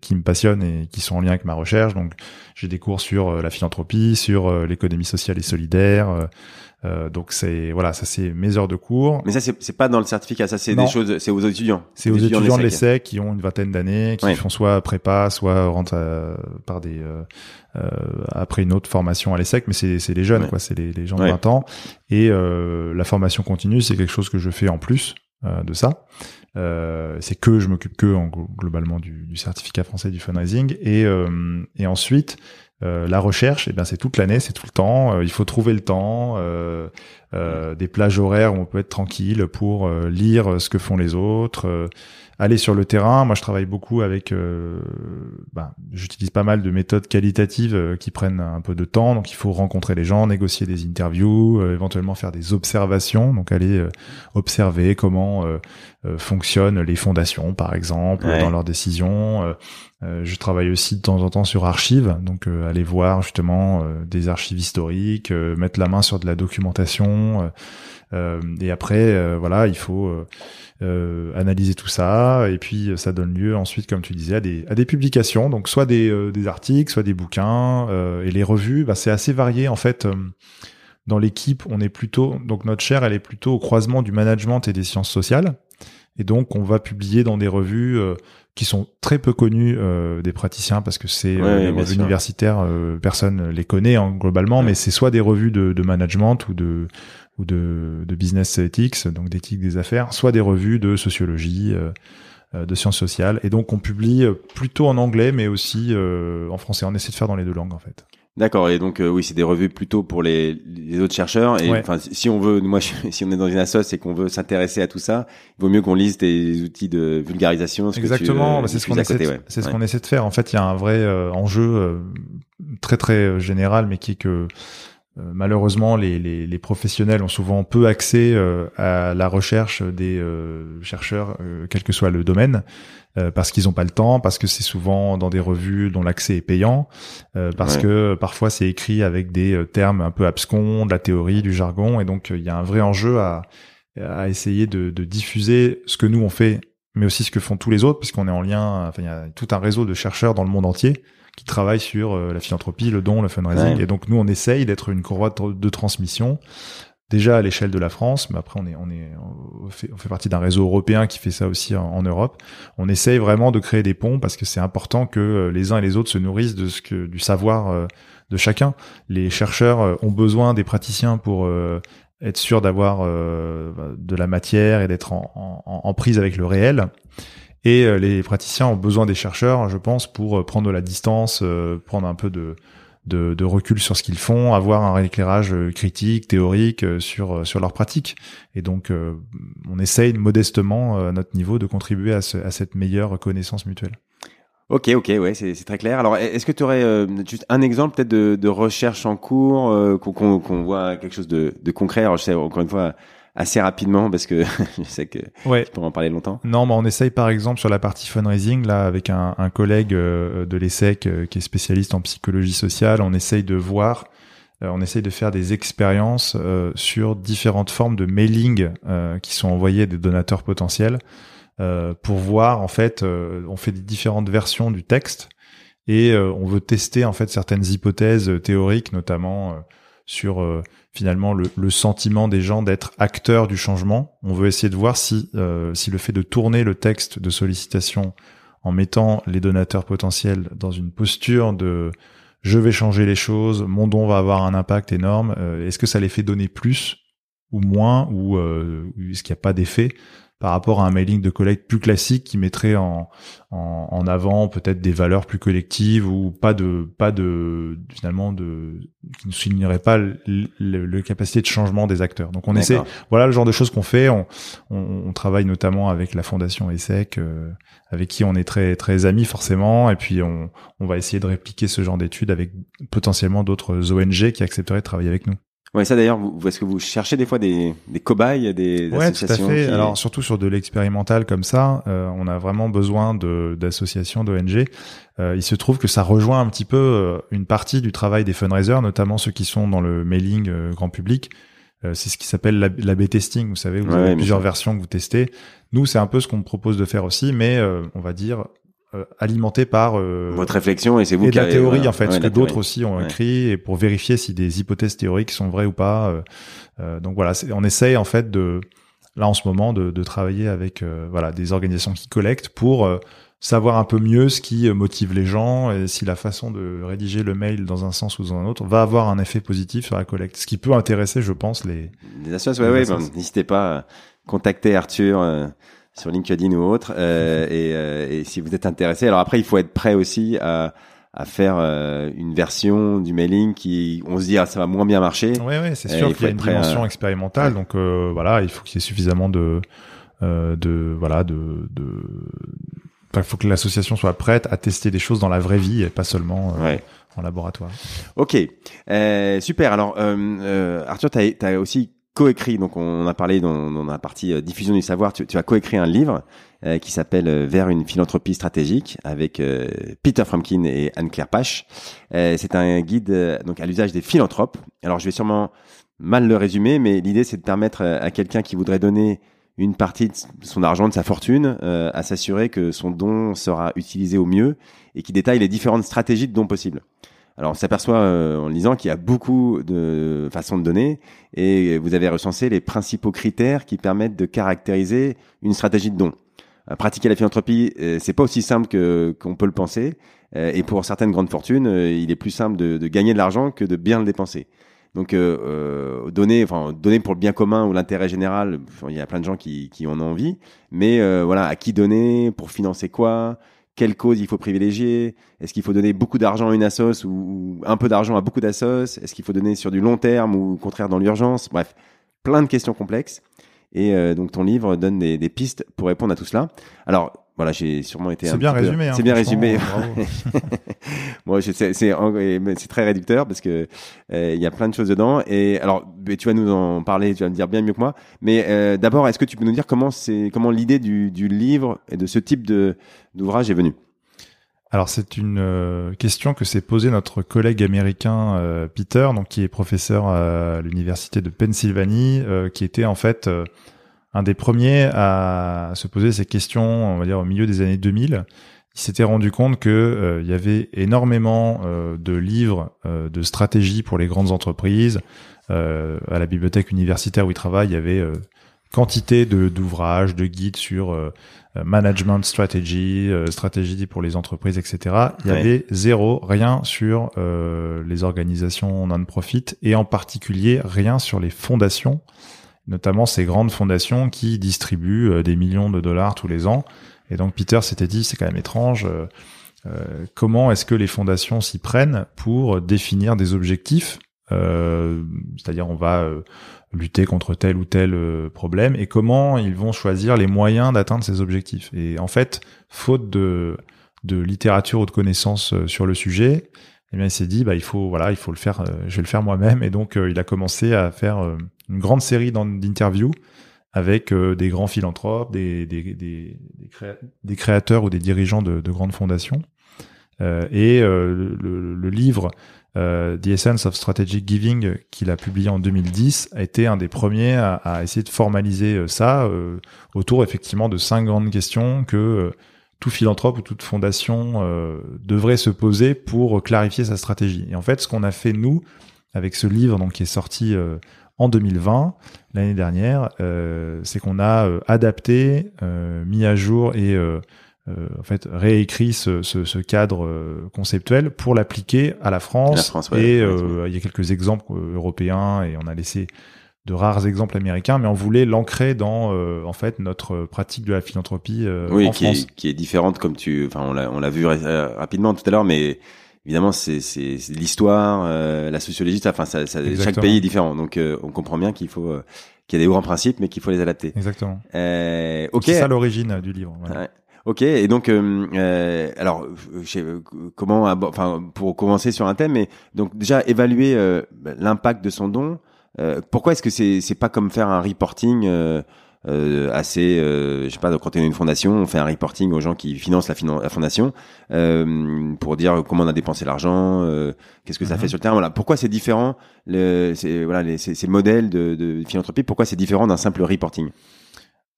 qui me passionnent et qui sont en lien avec ma recherche. Donc j'ai des cours sur la philanthropie, sur l'économie sociale et solidaire euh, donc c'est voilà, ça c'est mes heures de cours. Mais ça c'est pas dans le certificat, ça c'est des choses, c'est aux étudiants. C'est aux étudiants, de l'essai qui ont une vingtaine d'années, qui font soit prépa, soit rentrent par des euh, euh, après une autre formation à l'ESSEC, mais c'est c'est les jeunes quoi, c'est les, les gens de 20 ans. Et euh, la formation continue, c'est quelque chose que je fais en plus de ça. c'est que je m'occupe que en, globalement du, du, certificat français du fundraising et et ensuite euh, la recherche, eh bien c'est toute l'année, c'est tout le temps. Euh, il faut trouver le temps, euh, des plages horaires où on peut être tranquille pour lire ce que font les autres, aller sur le terrain. Moi, je travaille beaucoup avec, ben, j'utilise pas mal de méthodes qualitatives qui prennent un peu de temps. Donc, il faut rencontrer les gens, négocier des interviews, éventuellement faire des observations. Donc, aller observer comment fonctionnent les fondations, par exemple, dans leurs décisions euh, je travaille aussi de temps en temps sur archives, donc euh, aller voir justement euh, des archives historiques, mettre la main sur de la documentation. Et après, voilà, il faut analyser tout ça, et puis ça donne lieu ensuite, comme tu disais, à des, à des publications, donc soit des, des articles, soit des bouquins, et les revues, bah, c'est assez varié en fait. dans l'équipe, on est plutôt, donc notre chaire, elle est plutôt au croisement du management et des sciences sociales. Et donc, on va publier dans des revues qui sont très peu connus euh, des praticiens parce que c'est euh, les universitaires, euh, personne les connaît hein, globalement, mais c'est soit des revues de, de, management ou de ou de, de business ethics, donc d'éthique des affaires, soit des revues de sociologie, de sciences sociales. Et donc on publie plutôt en anglais, mais aussi en français. On essaie de faire dans les deux langues en fait. D'accord. Et donc oui, c'est des revues plutôt pour les, les autres chercheurs. Et enfin, si on veut, moi, si on est dans une assoce et qu'on veut s'intéresser à tout ça, il vaut mieux qu'on lise des outils de vulgarisation. Exactement. Bah, c'est ce qu'on essaie. De, c'est ce qu'on essaie de faire. En fait, il y a un vrai enjeu très très général, mais qui est que euh, malheureusement, les, les, les, professionnels ont souvent peu accès euh, à la recherche des euh, chercheurs, quel que soit le domaine, parce qu'ils n'ont pas le temps, parce que c'est souvent dans des revues dont l'accès est payant, parce que parfois c'est écrit avec des termes un peu abscons, de la théorie, du jargon, et donc il y a un vrai enjeu à, à essayer de, de, diffuser ce que nous on fait, mais aussi ce que font tous les autres, puisqu'on est en lien, enfin il y a tout un réseau de chercheurs dans le monde entier qui travaillent sur euh, la philanthropie, le don, le fundraising. Et donc nous, on essaye d'être une courroie de, transmission déjà à l'échelle de la France, mais après on est on est on fait, on fait partie d'un réseau européen qui fait ça aussi en, Europe. On essaye vraiment de créer des ponts parce que c'est important que euh, les uns et les autres se nourrissent de ce que du savoir euh, de chacun. Les chercheurs ont besoin des praticiens pour être sûr d'avoir de la matière et d'être en, en, en, prise avec le réel. Et euh, les praticiens ont besoin des chercheurs, je pense, pour euh, prendre de la distance, euh, prendre un peu de, recul sur ce qu'ils font, avoir un éclairage critique, théorique sur sur leur pratique. Et donc, on essaye modestement à notre niveau de contribuer à, ce, à cette meilleure connaissance mutuelle. Ok, ok, ouais, c'est très clair. Alors, est-ce que tu aurais juste un exemple peut-être de, recherche en cours, qu'on voit quelque chose de, concret? Je sais, encore une fois, assez rapidement parce que je sais que ouais. tu pourrais en parler longtemps. Non, mais on essaye par exemple sur la partie fundraising là avec un, un collègue euh, de l'ESSEC euh, qui est spécialiste en psychologie sociale, on essaye de voir euh, on essaye de faire des expériences sur différentes formes de mailing qui sont envoyées des donateurs potentiels pour voir en fait on fait des différentes versions du texte et on veut tester en fait certaines hypothèses théoriques notamment sur finalement le, sentiment des gens d'être acteurs du changement. On veut essayer de voir si, euh, si le fait de tourner le texte de sollicitation en mettant les donateurs potentiels dans une posture de je vais changer les choses, mon don va avoir un impact énorme, euh, est-ce que ça les fait donner plus ou moins ou euh, est-ce qu'il n'y a pas d'effet par rapport à un mailing de collecte plus classique qui mettrait en, en, en avant peut-être des valeurs plus collectives ou pas de pas de finalement de qui ne soulignerait pas le, le, capacité de changement des acteurs. Donc on essaie, voilà le genre de choses qu'on fait. On, on, on, travaille notamment avec la fondation ESSEC, euh, avec qui on est très très amis forcément, et puis on, on va essayer de répliquer ce genre d'études avec potentiellement d'autres ONG qui accepteraient de travailler avec nous. Ouais, ça d'ailleurs, est-ce que vous cherchez des fois des, des cobayes, des, ouais, associations tout à fait. Alors surtout sur de l'expérimental comme ça, euh, on a vraiment besoin de d'associations, d'ONG. Euh, il se trouve que ça rejoint un petit peu euh, une partie du travail des fundraisers, notamment ceux qui sont dans le mailing euh, grand public. c'est ce qui s'appelle l'AB testing. Vous savez, vous avez plusieurs versions que vous testez. Nous, c'est un peu ce qu'on propose de faire aussi, mais on va dire euh, alimenté par euh, votre réflexion et c'est vous et qui la théorie en fait, ce que d'autres aussi ont écrit et pour vérifier si des hypothèses théoriques sont vraies ou pas. Euh, euh donc voilà, on essaye en fait de là en ce moment de, de travailler avec voilà des organisations qui collectent pour savoir un peu mieux ce qui motive les gens et si la façon de rédiger le mail dans un sens ou dans un autre va avoir un effet positif sur la collecte. Ce qui peut intéresser, je pense, les. Les associations, ouais, ouais, n'hésitez pas à contacter Arthur sur LinkedIn ou autre. Euh, et, euh, et, si vous êtes intéressé, alors après il faut être prêt aussi à, à faire euh, une version du mailing qui, on se dit ah ça va moins bien marcher. Oui, oui, c'est sûr qu'il y a une dimension expérimentale. Donc voilà, il faut qu'il y ait suffisamment de, de voilà, de, de il faut que l'association soit prête à tester des choses dans la vraie vie et pas seulement en laboratoire. Ok, euh, super. Alors, euh, Arthur, tu as, as, aussi coécrit, donc on a parlé dans, dans la partie euh, diffusion du savoir, tu, tu as coécrit un livre euh, qui s'appelle euh, Vers une philanthropie stratégique avec Peter Fromkin et Anne-Claire Pache. c'est un guide donc à l'usage des philanthropes. Alors je vais sûrement mal le résumer, mais l'idée c'est de permettre à quelqu'un qui voudrait donner une partie de son argent, de sa fortune, à s'assurer que son don sera utilisé au mieux et qui détaille les différentes stratégies de dons possibles. Alors on s'aperçoit euh, en lisant qu'il y a beaucoup de façons de donner et vous avez recensé les principaux critères qui permettent de caractériser une stratégie de don. Euh, pratiquer la philanthropie, euh, c'est pas aussi simple que qu'on peut le penser et pour certaines grandes fortunes, il est plus simple de, de gagner de l'argent que de bien le dépenser. Donc euh, donner, enfin donner pour le bien commun ou l'intérêt général, il y a plein de gens qui, qui en ont envie, mais voilà, à qui donner, pour financer quoi, quelle cause il faut privilégier? Est-ce qu'il faut donner beaucoup d'argent à une assos ou, un peu d'argent à beaucoup d'assos? Est-ce qu'il faut donner sur du long terme ou au contraire dans l'urgence? Bref, plein de questions complexes. Et euh, donc ton livre donne des, des, pistes pour répondre à tout cela. Alors voilà, j'ai sûrement été. C'est bien résumé. Hein, c'est bien résumé. bon, c'est très réducteur parce que euh, il y a plein de choses dedans. Et alors, tu vas nous en parler, tu vas me dire bien mieux que moi. Mais euh, d'abord, est-ce que tu peux nous dire comment c'est comment l'idée du, du livre et de ce type de d'ouvrage est venue? Alors c'est une euh, question que s'est posée notre collègue américain euh, Peter, donc qui est professeur à l'université de Pennsylvanie, qui était en fait un des premiers à se poser ces questions, on va dire au milieu des années 2000. Il s'était rendu compte que il y avait énormément de livres de stratégie pour les grandes entreprises. à la bibliothèque universitaire où il travaille, il y avait quantité de d'ouvrages, de guides sur euh, management strategy, euh, stratégie pour les entreprises, etc. Il y avait zéro, rien sur euh, les organisations non-profit et en particulier rien sur les fondations, notamment ces grandes fondations qui distribuent des millions de dollars tous les ans. Et donc Peter s'était dit, c'est quand même étrange. comment est-ce que les fondations s'y prennent pour définir des objectifs C'est-à-dire, on va lutter contre tel ou tel euh, problème et comment ils vont choisir les moyens d'atteindre ces objectifs. Et en fait, faute de, de littérature ou de connaissances euh, sur le sujet, eh il s'est dit, bah, il faut, voilà, il faut le faire, euh, je vais le faire moi-même. Et donc, il a commencé à faire une grande série d'interviews avec des grands philanthropes, des, des, créateurs ou des dirigeants de, de grandes fondations. et le, livre euh, The Essence of Strategic Giving qu'il a publié en 2010 a été un des premiers à, essayer de formaliser euh, ça euh, autour effectivement de cinq grandes questions que tout philanthrope ou toute fondation devrait se poser pour clarifier sa stratégie. Et en fait, ce qu'on a fait nous avec ce livre donc qui est sorti en 2020 l'année dernière, c'est qu'on a adapté, mis à jour et euh, en fait réécrit ce, ce, ce cadre euh, conceptuel pour l'appliquer à la France. et euh, il y a quelques exemples européens et on a laissé de rares exemples américains, mais on voulait l'ancrer dans en fait notre pratique de la philanthropie oui, en qui France. Est, qui est différente comme tu, enfin on l'a on l'a vu rapidement tout à l'heure, mais évidemment c'est c'est l'histoire, la sociologie, enfin ça, ça chaque pays est différent, donc on comprend bien qu'il faut qu'il y a des grands principes, mais qu'il faut les adapter. Exactement. Euh, ok. C'est ça l'origine du livre. Voilà. Ouais. Ok, et donc, euh, euh alors, je comment, enfin, pour commencer sur un thème, mais donc déjà évaluer euh, l'impact de son don. Euh, pourquoi est-ce que c'est c'est pas comme faire un reporting euh, assez, je sais pas, quand on est une fondation, on fait un reporting aux gens qui financent la, la fondation pour dire comment on a dépensé l'argent, qu'est-ce que ça fait mhm. sur le terrain. Voilà, pourquoi c'est différent, le, voilà, les, ces, ces modèles de, de philanthropie, pourquoi c'est différent d'un simple reporting?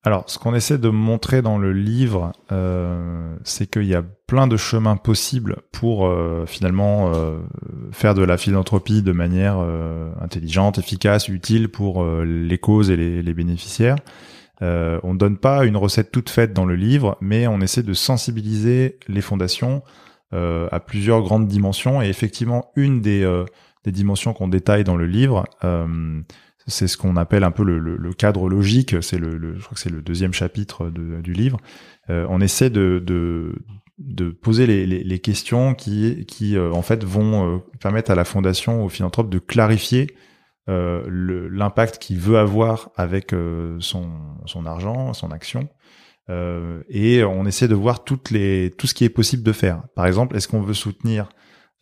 Alors, ce qu'on essaie de montrer dans le livre, euh, c'est qu'il y a plein de chemins possibles pour euh, finalement euh, faire de la philanthropie de manière intelligente, efficace, utile pour les causes et les, bénéficiaires. on ne donne pas une recette toute faite dans le livre, mais on essaie de sensibiliser les fondations à plusieurs grandes dimensions. Et effectivement, une des, des dimensions qu'on détaille dans le livre, c'est ce qu'on appelle un peu le, cadre logique. C'est le, je crois que c'est le deuxième chapitre du livre. Euh, on essaie de, poser les, questions qui, qui euh, en fait vont euh, permettre à la fondation, au philanthrope, de clarifier l'impact qu'il veut avoir avec son, argent, son action. et on essaie de voir tout ce qui est possible de faire. Par exemple, est-ce qu'on veut soutenir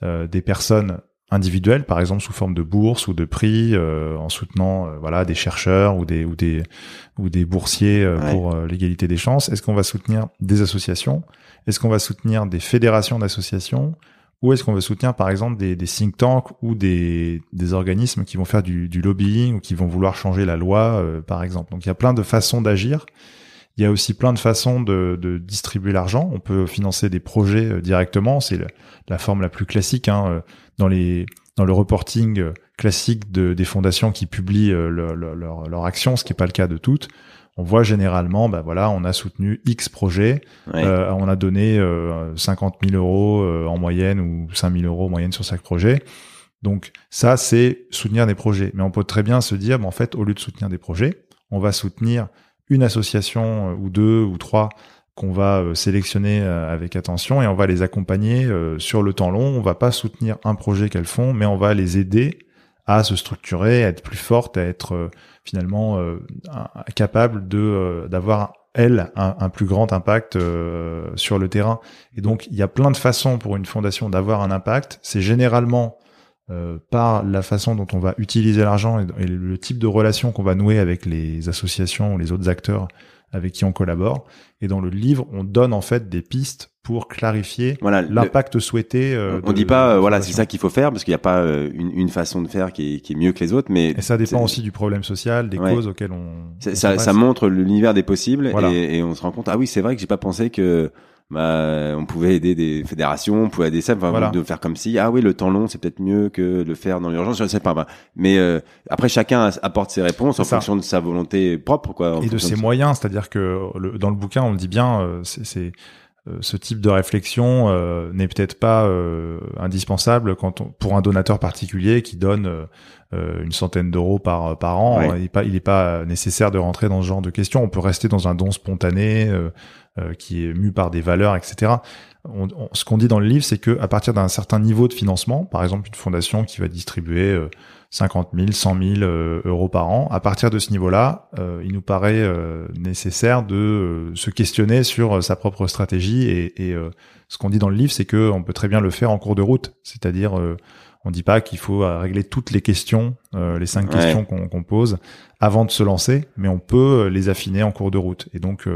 des personnes individuelles, par exemple sous forme de bourse ou de prix, euh, en soutenant euh, voilà des chercheurs ou des ou des ou des boursiers euh, pour l'égalité des chances. Est-ce qu'on va soutenir des associations? Est-ce qu'on va soutenir des fédérations d'associations? Ou est-ce qu'on va soutenir par exemple des, des think tanks ou des, des organismes qui vont faire du, du lobbying ou qui vont vouloir changer la loi par exemple? Donc il y a plein de façons d'agir. Il y a aussi plein de façons de, de distribuer l'argent. On peut financer des projets directement, c'est la forme la plus classique. Hein dans les dans le reporting euh, classique de, des fondations qui publient euh, leur, leur, leur action, ce qui n'est pas le cas de toutes. On voit généralement, bah voilà, on a soutenu X projets, euh, on a donné euh, 50 000 euros en moyenne ou 5 000 euros en moyenne sur chaque projet. Donc ça, c'est soutenir des projets. Mais on peut très bien se dire, en fait, au lieu de soutenir des projets, on va soutenir une association ou deux ou trois qu'on va sélectionner avec attention et on va les accompagner sur le temps long. On va pas soutenir un projet qu'elles font, mais on va les aider à se structurer, à être plus forte, à être euh, finalement euh, capable de euh, d'avoir elle un, un, plus grand impact sur le terrain. Et donc il y a plein de façons pour une fondation d'avoir un impact. C'est généralement par la façon dont on va utiliser l'argent et, et, le type de relation qu'on va nouer avec les associations ou les autres acteurs avec qui on collabore. Et dans le livre, on donne en fait des pistes pour clarifier voilà, l'impact souhaité. Euh, on, dit pas, euh, voilà, c'est ça qu'il faut faire parce qu'il n'y a pas euh, une, une, façon de faire qui est, qui est, mieux que les autres, mais et ça dépend aussi du problème social, des causes auxquelles on. ça, ça montre l'univers des possibles et, et, on se rend compte, ah oui, c'est vrai que j'ai pas pensé que bah, on pouvait aider des fédérations, on pouvait aider ça, enfin, de faire comme si, ah oui, le temps long, c'est peut-être mieux que le faire dans l'urgence, je ne sais pas. mais euh, après, chacun apporte ses réponses en fonction de sa volonté propre, quoi. Et de ses moyens, c'est-à-dire que le, dans le bouquin, on le dit bien, euh, c'est euh, ce type de réflexion n'est peut-être pas indispensable quand on, pour un donateur particulier qui donne une centaine d'euros par par an. Il n'est pas il est pas nécessaire de rentrer dans ce genre de questions. On peut rester dans un don spontané euh, qui est mu par des valeurs, etc. On, ce qu'on dit dans le livre, c'est que à partir d'un certain niveau de financement, par exemple une fondation qui va distribuer 50 000, 100 000 euros par an, à partir de ce niveau-là, euh, il nous paraît euh, nécessaire de se questionner sur sa propre stratégie. Et, et ce qu'on dit dans le livre, c'est que on peut très bien le faire en cours de route, c'est-à-dire on dit pas qu'il faut régler toutes les questions, les cinq questions qu'on pose avant de se lancer, mais on peut les affiner en cours de route. Et donc,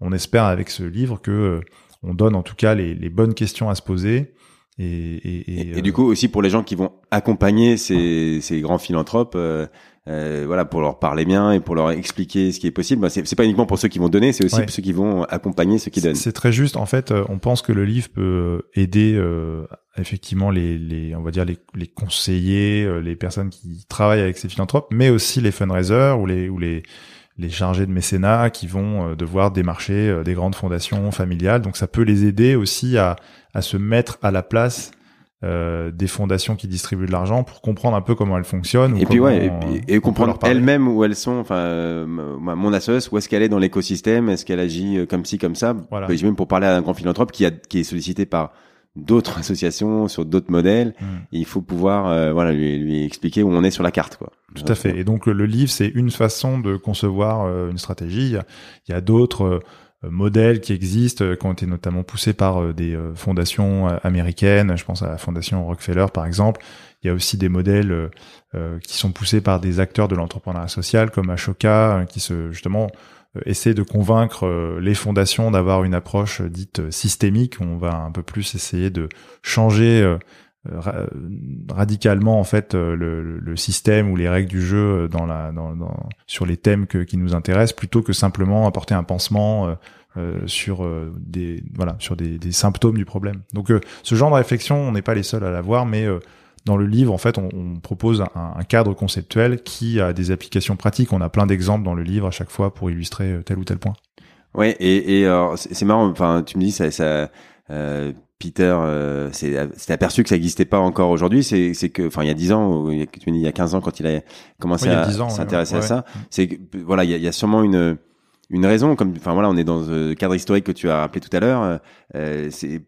on espère avec ce livre que euh, on donne en tout cas les, bonnes questions à se poser. Et, et, et, du coup aussi pour les gens qui vont accompagner ces, ces grands philanthropes, euh, euh, voilà, pour leur parler bien et pour leur expliquer ce qui est possible. Bah, c'est pas uniquement pour ceux qui vont donner, c'est aussi pour ceux qui vont accompagner ceux qui donnent. C'est très juste. En fait, on pense que le livre peut aider effectivement les, les, on va dire les, les conseillers, les personnes qui travaillent avec ces philanthropes, mais aussi les fundraisers ou les ou les les chargés de mécénat qui vont euh, devoir démarcher euh, des grandes fondations familiales. Donc ça peut les aider aussi à, à se mettre à la place euh, des fondations qui distribuent de l'argent pour comprendre un peu comment elles fonctionnent. Et puis ouais, et, comprendre elles-mêmes où elles sont. Enfin, euh, mon assoce, où est-ce qu'elle est dans l'écosystème Est-ce qu'elle agit comme ci, comme ça voilà. Même pour parler à un grand philanthrope qui, a, qui est sollicité par d'autres associations, sur d'autres modèles. Hmm. il faut pouvoir euh, voilà lui, lui, expliquer où on est sur la carte. Quoi. Tout à fait. Et donc le livre, c'est une façon de concevoir euh, une stratégie. Il y a, d'autres euh, modèles qui existent, qui ont été notamment poussés par des fondations américaines. Je pense à la fondation Rockefeller, par exemple. Il y a aussi des modèles qui sont poussés par des acteurs de l'entrepreneuriat social, comme Ashoka, qui se justement euh, essayer de convaincre euh, les fondations d'avoir une approche euh, dite systémique. On va un peu plus essayer de changer radicalement en fait le, système ou les règles du jeu dans la dans, sur les thèmes qui nous intéressent plutôt que simplement apporter un pansement sur des voilà sur des, des, symptômes du problème. Donc ce genre de réflexion, on n'est pas les seuls à l'avoir, mais dans le livre, en fait, on, on propose un, un, cadre conceptuel qui a des applications pratiques. On a plein d'exemples dans le livre à chaque fois pour illustrer euh, tel ou tel point. Ouais, et, et c'est marrant. Enfin, tu me dis ça. ça euh, Peter euh, c'est aperçu que ça n'existait pas encore aujourd'hui. C'est que, enfin, il y a 10 ans, ou, tu me dis il y a 15 ans quand il a commencé à s'intéresser à ça. C'est que voilà, il y a, il y a sûrement une une raison comme enfin voilà on est dans le cadre historique que tu as rappelé tout à l'heure euh, c'est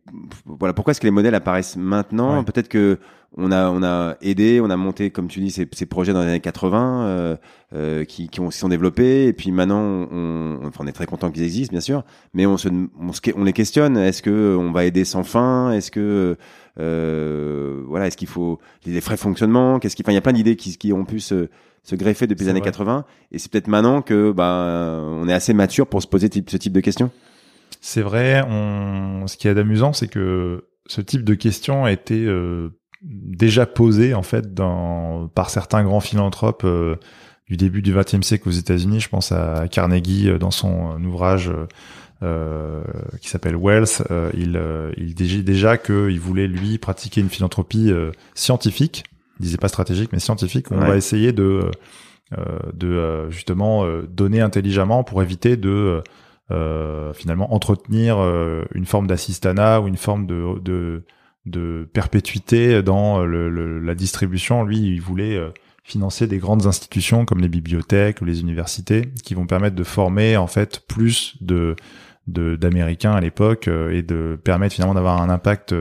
voilà pourquoi est-ce que les modèles apparaissent maintenant? Peut-être que on a on a aidé, on a monté comme tu dis ces, ces projets dans les années 80 euh, euh, qui qui ont, sont développés et puis maintenant on, enfin, on est très content qu'ils existent bien sûr, mais on se on, on les questionne. Est-ce que on va aider sans fin? Est-ce que euh, voilà est-ce qu'il faut les frais fonctionnement? Qu'est-ce qu'il enfin il y a plein d'idées qui qui ont pu se se greffer depuis les années 80 et c'est peut-être maintenant que bah on est assez mature pour se poser ce type de questions. C'est vrai. On... Ce qui est amusant, c'est que ce type de questions a été euh, déjà posé en fait dans, par certains grands philanthropes euh, du début du XXe siècle aux États-Unis. Je pense à Carnegie euh, dans son euh, ouvrage euh, qui s'appelle Wealth. il, il disait déjà qu'il voulait lui pratiquer une philanthropie scientifique. Il disait pas stratégique mais scientifique. On va essayer de de justement donner intelligemment pour éviter de finalement entretenir une forme d'assistanat ou une forme de, de de perpétuité dans le, la distribution. Lui, il voulait financer des grandes institutions comme les bibliothèques ou les universités qui vont permettre de former en fait plus de d'américains à l'époque et de permettre finalement d'avoir un impact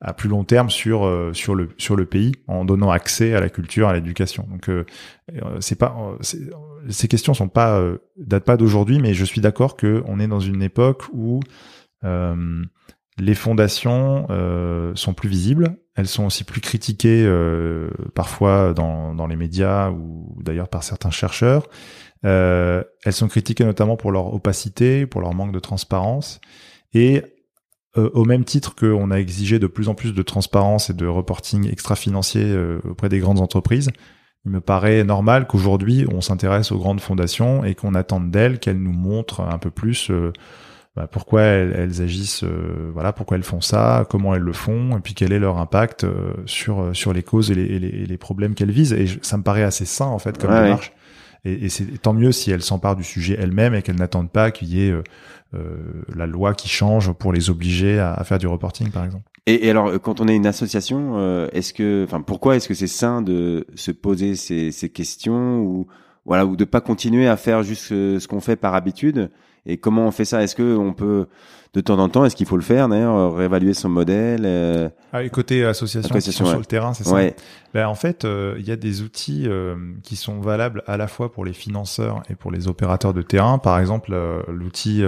à plus long terme sur euh, sur le sur le pays en donnant accès à la culture à l'éducation. Donc euh, euh, c'est pas ces questions sont pas datent pas d'aujourd'hui mais je suis d'accord que on est dans une époque où les fondations sont plus visibles. Elles sont aussi plus critiquées parfois dans dans les médias ou d'ailleurs par certains chercheurs. Elles sont critiquées notamment pour leur opacité pour leur manque de transparence. Et euh, au même titre qu'on a exigé de plus en plus de transparence et de reporting extra-financier euh, auprès des grandes entreprises, il me paraît normal qu'aujourd'hui on s'intéresse aux grandes fondations et qu'on attende d'elles qu'elles nous montrent un peu plus euh, bah, pourquoi elles, agissent, voilà, pourquoi elles font ça, comment elles le font, et puis quel est leur impact sur sur les causes et les, les, problèmes qu'elles visent. Et ça me paraît assez sain en fait comme démarche. Et, c'est tant mieux si elles s'emparent du sujet elles-mêmes et qu'elles n'attendent pas qu'il y ait euh, la loi qui change pour les obliger à, faire du reporting, par exemple. Et, alors, quand on est une association, euh, est-ce que, enfin, pourquoi est-ce que c'est sain de se poser ces, ces, questions ou voilà, ou de pas continuer à faire juste ce, qu'on fait par habitude? Et comment on fait ça? Est-ce que on peut de temps en temps, est-ce qu'il faut le faire d'ailleurs, réévaluer son modèle euh... ah, côté association, sur le terrain, c'est ça. Ouais. Ben, en fait, euh, il y a des outils euh, qui sont valables à la fois pour les financeurs et pour les opérateurs de terrain. Par exemple, euh, l'outil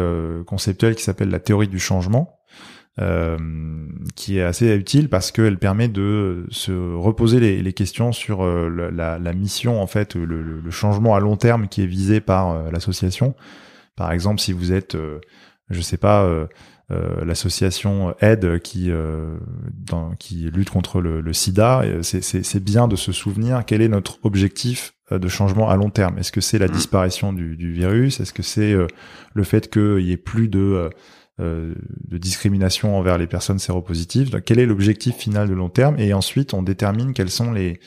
conceptuel qui s'appelle la théorie du changement. qui est assez utile parce qu'elle permet de se reposer les, les questions sur la, la, mission en fait, le, le, changement à long terme qui est visé par l'association. Par exemple, si vous êtes je sais pas, euh, euh, l'association Aide qui euh, dans, qui lutte contre le, le SIDA, c'est bien de se souvenir quel est notre objectif de changement à long terme. Est-ce que c'est la mmh. disparition du, du virus? Est-ce que c'est le fait qu'il y ait plus de de discrimination envers les personnes séropositives? Quel est l'objectif final de long terme? Et ensuite, on détermine quelles sont les,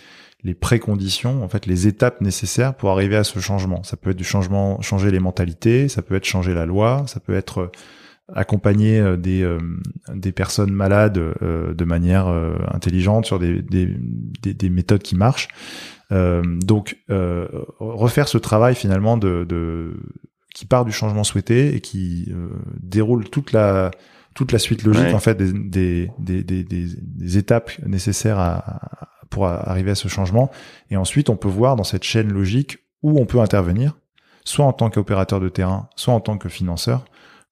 les préconditions, en fait, les étapes nécessaires pour arriver à ce changement. Ça peut être du changement, changer les mentalités, ça peut être changer la loi, ça peut être euh, accompagner euh, des euh, des personnes malades de manière intelligente sur des, des, des, méthodes qui marchent. donc refaire ce travail finalement de, de qui part du changement souhaité et qui déroule toute la toute la suite logique en fait des, des, des, des, étapes nécessaires à, pour arriver à ce changement. Et ensuite, on peut voir dans cette chaîne logique où on peut intervenir, soit en tant qu'opérateur de terrain, soit en tant que financeur,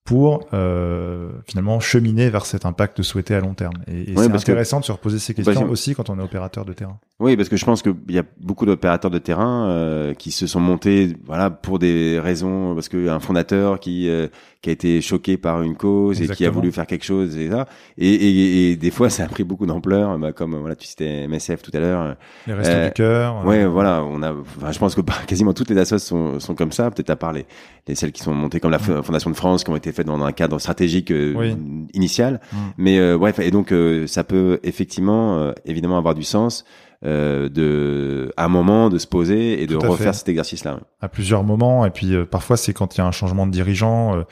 pour euh, finalement cheminer vers cet impact souhaité à long terme. Et, c'est intéressant de se reposer ces questions aussi quand on est opérateur de terrain. Oui, parce que je pense qu'il y a beaucoup d'opérateurs de terrain euh, qui se sont montés, voilà, pour des raisons, parce qu'un fondateur qui euh, qui a été choqué par une cause et qui a voulu faire quelque chose et ça. Et, et, et des fois, ça a pris beaucoup d'ampleur, bah, comme voilà, tu citais MSF tout à l'heure. Les restos du cœur. Ouais, voilà, on a. Enfin, je pense que quasiment toutes les associations sont, sont comme ça. Peut-être à part les, les celles qui sont montées comme la Fondation de France, qui ont été dans un cadre stratégique euh, initial. Mm. Mais euh, bref, et donc euh, ça peut effectivement, évidemment, avoir du sens. De à un moment de se poser et de refaire cet exercice-là. À plusieurs moments et puis parfois c'est quand il y a un changement de dirigeant.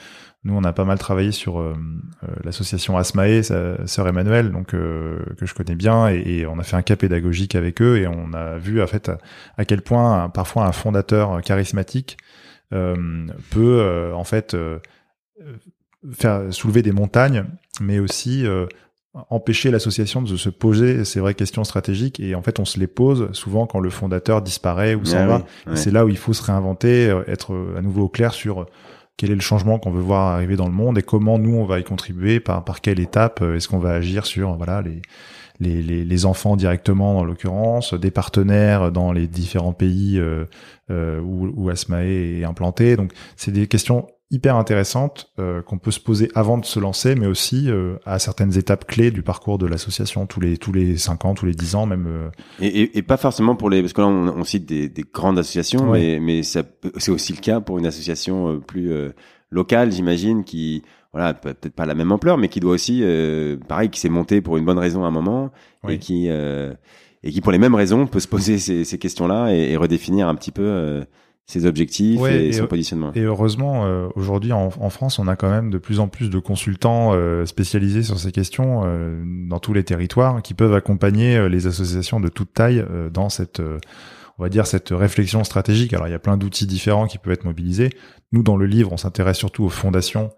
nous on a pas mal travaillé sur l'association Asmae, sœur Emmanuel, donc que je connais bien et, on a fait un cas pédagogique avec eux et on a vu en fait à, quel point parfois un fondateur charismatique peut en fait faire soulever des montagnes, mais aussi euh, empêcher l'association de se poser ces vraies questions stratégiques. Et en fait, on se les pose souvent quand le fondateur disparaît ou s'en va. C'est là où il faut se réinventer, euh, être à nouveau au clair sur quel est le changement qu'on veut voir arriver dans le monde et comment nous on va y contribuer par par quelle étape euh, est-ce qu'on va agir sur voilà les les, les, les enfants directement en l'occurrence, des partenaires dans les différents pays euh, où, où Asmae est implanté. Donc c'est des questions hyper intéressante euh, qu'on peut se poser avant de se lancer, mais aussi euh, à certaines étapes clés du parcours de l'association, tous les tous les cinq ans, tous les dix ans même. Euh. Et, et, et, pas forcément pour les, parce que là on, on cite des, des, grandes associations, mais mais c'est aussi le cas pour une association plus locale, j'imagine, qui voilà peut-être pas la même ampleur, mais qui doit aussi, pareil, qui s'est montée pour une bonne raison à un moment et qui et qui pour les mêmes raisons peut se poser ces, ces questions-là et, et redéfinir un petit peu ses objectifs et, son positionnement. Et heureusement, euh, aujourd'hui en, France, on a quand même de plus en plus de consultants euh, spécialisés sur ces questions euh, dans tous les territoires qui peuvent accompagner les associations de toute taille dans cette, on va dire, cette réflexion stratégique. Alors il y a plein d'outils différents qui peuvent être mobilisés. Nous, dans le livre, on s'intéresse surtout aux fondations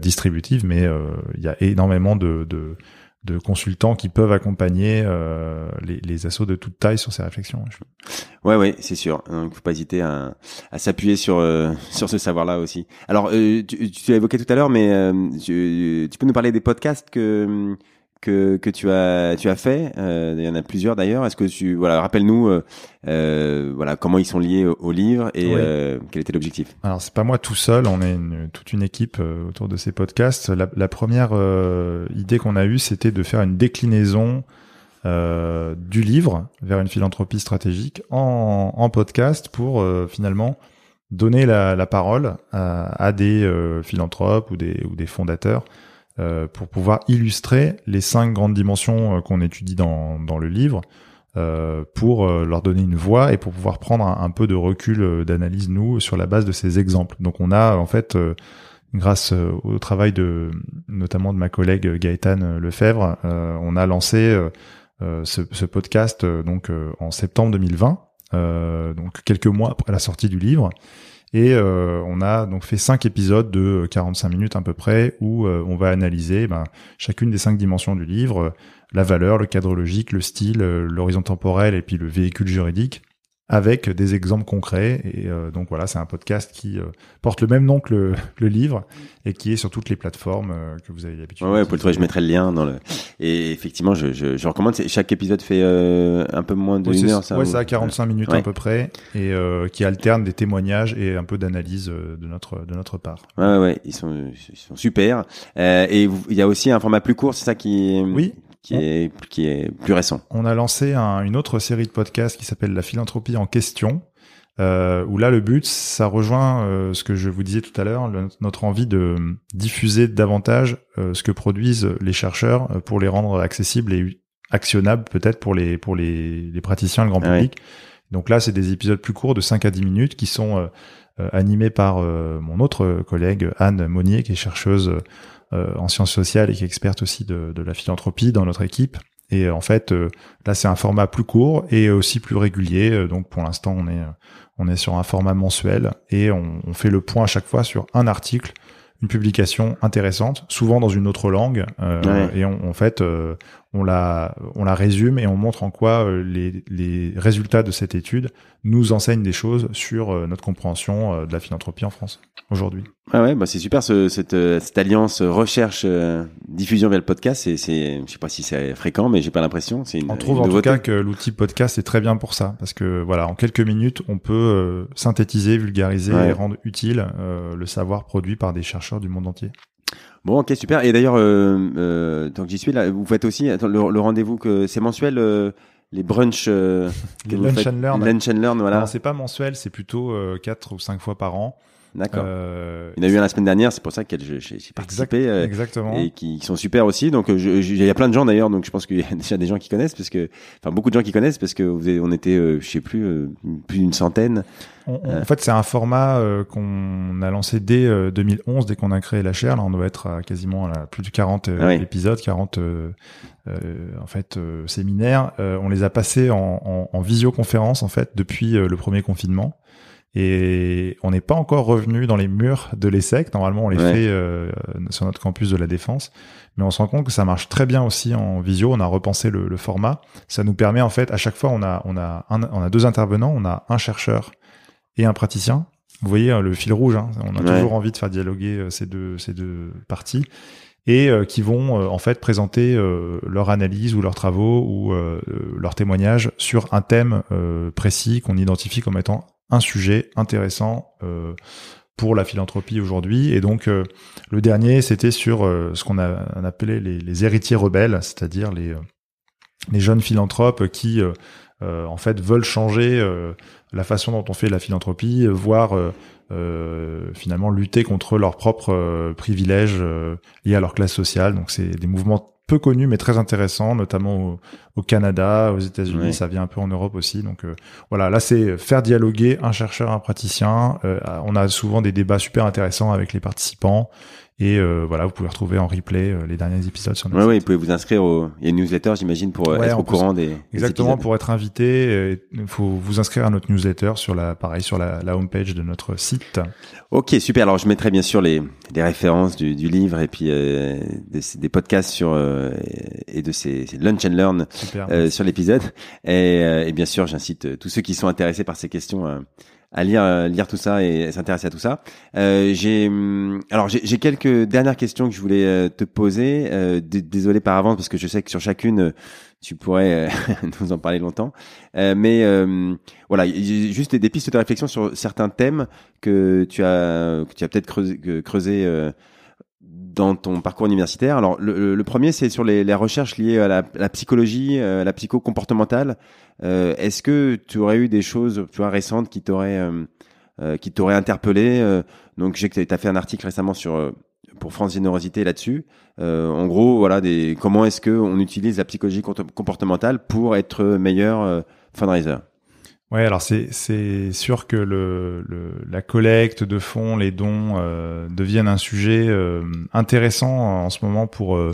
distributives, mais il y a énormément de, de de consultants qui peuvent accompagner euh, les, les assos de toute taille sur ces réflexions. Ouais, ouais, c'est sûr. Donc, faut pas hésiter à, à s'appuyer sur euh, sur ce savoir-là aussi. Alors, euh, tu, tu l'as évoqué tout à l'heure, mais tu, tu peux nous parler des podcasts que que, que tu as tu as fait. Euh, il y en a plusieurs d'ailleurs. Est-ce que tu voilà rappelle-nous euh, euh voilà comment ils sont liés au, livre et quel était l'objectif? Alors c'est pas moi tout seul. On est une, toute une équipe autour de ces podcasts. La, la première idée qu'on a eue, c'était de faire une déclinaison du livre vers une philanthropie stratégique en, en podcast pour finalement donner la, la parole à, à des philanthropes ou des ou des fondateurs pour pouvoir illustrer les cinq grandes dimensions euh, qu'on étudie dans, dans le livre, euh, pour leur donner une voix et pour pouvoir prendre un, peu de recul d'analyse nous sur la base de ces exemples. Donc on a en fait grâce au travail de notamment de ma collègue Gaëtane Lefebvre, on a lancé ce, podcast donc en septembre 2020, donc quelques mois après la sortie du livre. Et euh, on a donc fait cinq épisodes de 45 minutes à peu près où euh, on va analyser ben, chacune des cinq dimensions du livre, la valeur, le cadre logique, le style, euh, l'horizon temporel et puis le véhicule juridique avec des exemples concrets. Et euh, donc voilà, c'est un podcast qui euh, porte le même nom que le, le, livre et qui est sur toutes les plateformes euh, que vous avez l'habitude. Ouais, pour le trouver, je mettrai le lien dans le. Et effectivement, je, je, je recommande. Chaque épisode fait un peu moins de une heure. Ça, ouais, ça a 45 minutes à peu près et qui alterne des témoignages et un peu d'analyse de notre de notre part. Ouais, ouais, ils sont ils sont super. et il y a aussi un format plus court, c'est ça qui. Oui qui est qui est plus récent. On a lancé un, une autre série de podcasts qui s'appelle La philanthropie en question. Euh, où là le but, ça rejoint euh, ce que je vous disais tout à l'heure, notre envie de diffuser davantage euh, ce que produisent les chercheurs euh, pour les rendre accessibles et actionnables peut-être pour les pour les, les praticiens, le grand public. Donc là, c'est des épisodes plus courts de 5 à 10 minutes qui sont animés par mon autre collègue Anne Monnier, qui est chercheuse euh, en sciences sociales et qui est experte aussi de, de la philanthropie dans notre équipe. Et en fait, euh, là, c'est un format plus court et aussi plus régulier. Euh, donc, pour l'instant, on est on est sur un format mensuel et on, on, fait le point à chaque fois sur un article, une publication intéressante, souvent dans une autre langue. Euh, Et en fait, on la on la résume et on montre en quoi les, les résultats de cette étude nous enseignent des choses sur notre compréhension de la philanthropie en France aujourd'hui. Ah ouais, bah c'est super ce, cette, euh, cette alliance recherche euh, diffusion via le podcast. C'est, c'est, je sais pas si c'est fréquent, mais j'ai pas l'impression. C'est une, on trouve en tout cas que l'outil podcast est très bien pour ça, parce que voilà, en quelques minutes, on peut euh, synthétiser, vulgariser et rendre utile le savoir produit par des chercheurs du monde entier. Bon, ok, super. Et d'ailleurs, tant que j'y suis là, vous faites aussi le, le rendez-vous que c'est mensuel. les brunchs euh, lunch and learn lunch and learn voilà c'est pas mensuel c'est plutôt quatre ou cinq fois par an D'accord. Euh, il y en a eu un la semaine dernière, c'est pour ça que j'ai participé. Euh, exactement. Et qui, sont super aussi. Donc, euh, il y a plein de gens d'ailleurs. Donc, je pense qu'il y a déjà des gens qui connaissent, parce que, enfin, beaucoup de gens qui connaissent, parce que vous on était, je sais plus, plus d'une centaine. en fait, c'est un format qu'on a lancé dès 2011, dès qu'on a créé la chaire. Là, on doit être à quasiment à plus de 40 épisodes, 40 en fait séminaires. on les a passés en, en, en, visioconférence en fait depuis le premier confinement. Et on n'est pas encore revenu dans les murs de l'ESSEC. Normalement, on les fait euh, sur notre campus de la Défense. Mais on se rend compte que ça marche très bien aussi en visio. On a repensé le, le format. Ça nous permet, en fait, à chaque fois, on a, on a, on a deux intervenants. On a un chercheur et un praticien. Vous voyez hein, le fil rouge. Hein. On a toujours envie de faire dialoguer euh, ces deux, ces deux parties et euh, qui vont en fait présenter leur analyse ou leurs travaux ou leurs témoignages sur un thème précis qu'on identifie comme étant un sujet intéressant euh, pour la philanthropie aujourd'hui. Et donc euh, le dernier, c'était sur euh, ce qu'on a, appelé les, les, héritiers rebelles, c'est-à-dire les, les jeunes philanthropes qui en fait veulent changer la façon dont on fait la philanthropie, voire finalement lutter contre leurs propres privilèges liés à leur classe sociale. Donc c'est des mouvements peu connu mais très intéressant, notamment au, Canada, aux États-Unis, ça vient un peu en Europe aussi. Donc euh, voilà, là c'est faire dialoguer un chercheur, un praticien. Euh, on a souvent des débats super intéressants avec les participants et euh, voilà, vous pouvez retrouver en replay euh, les derniers épisodes sur notre Oui, vous pouvez vous inscrire au il y a une newsletter, j'imagine, pour euh, être au courant des, exactement pour être invité. Il faut vous inscrire à notre newsletter sur la pareil sur la, la homepage de notre site. Ok, super. Alors je mettrai bien sûr les, les références du, du livre et puis des, des, podcasts sur et de ces, lunch and learn sur l'épisode. Et, et, bien sûr, j'incite tous ceux qui sont intéressés par ces questions à lire euh, lire tout ça et s'intéresser à tout ça. Euh, j'ai hum, alors j'ai quelques dernières questions que je voulais euh, te poser. Euh, désolé par avance parce que je sais que sur chacune tu pourrais nous en parler longtemps. mais voilà, juste des, pistes de réflexion sur certains thèmes que tu as que tu as peut-être creusé, creusé dans ton parcours universitaire. Alors, le, premier, c'est sur les, recherches liées à la, psychologie, à la psycho-comportementale. Euh, Est-ce que tu aurais eu des choses, tu vois, récentes qui t'auraient euh, euh qui t'auraient interpellé euh, Donc, j'ai que tu as fait un article récemment sur euh, pour France Générosité là-dessus. en gros, voilà, des comment est-ce que on utilise la psychologie comportementale pour être meilleur fundraiser? Ouais, alors c'est sûr que le, le, la collecte de fonds, les dons euh, deviennent un sujet euh, intéressant en ce moment pour euh,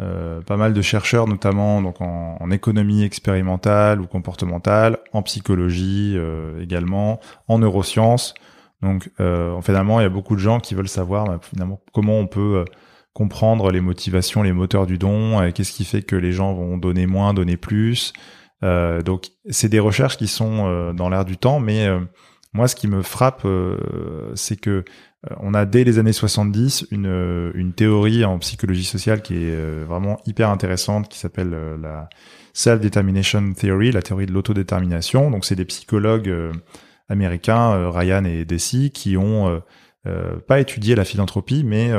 euh, pas mal de chercheurs, notamment donc en, en, économie expérimentale ou comportementale, en psychologie également, en neurosciences. Donc finalement, il y a beaucoup de gens qui veulent savoir bah, finalement comment on peut comprendre les motivations, les moteurs du don, qu'est-ce qui fait que les gens vont donner moins, donner plus. Euh, donc c'est des recherches qui sont euh, dans l'air du temps, mais euh, moi ce qui me frappe, c'est que on a dès les années 70 une, une théorie en psychologie sociale qui est vraiment hyper intéressante, qui s'appelle la Self-Determination Theory, la théorie de l'autodétermination. Donc c'est des psychologues américains, Ryan et Deci, qui ont pas étudié la philanthropie, mais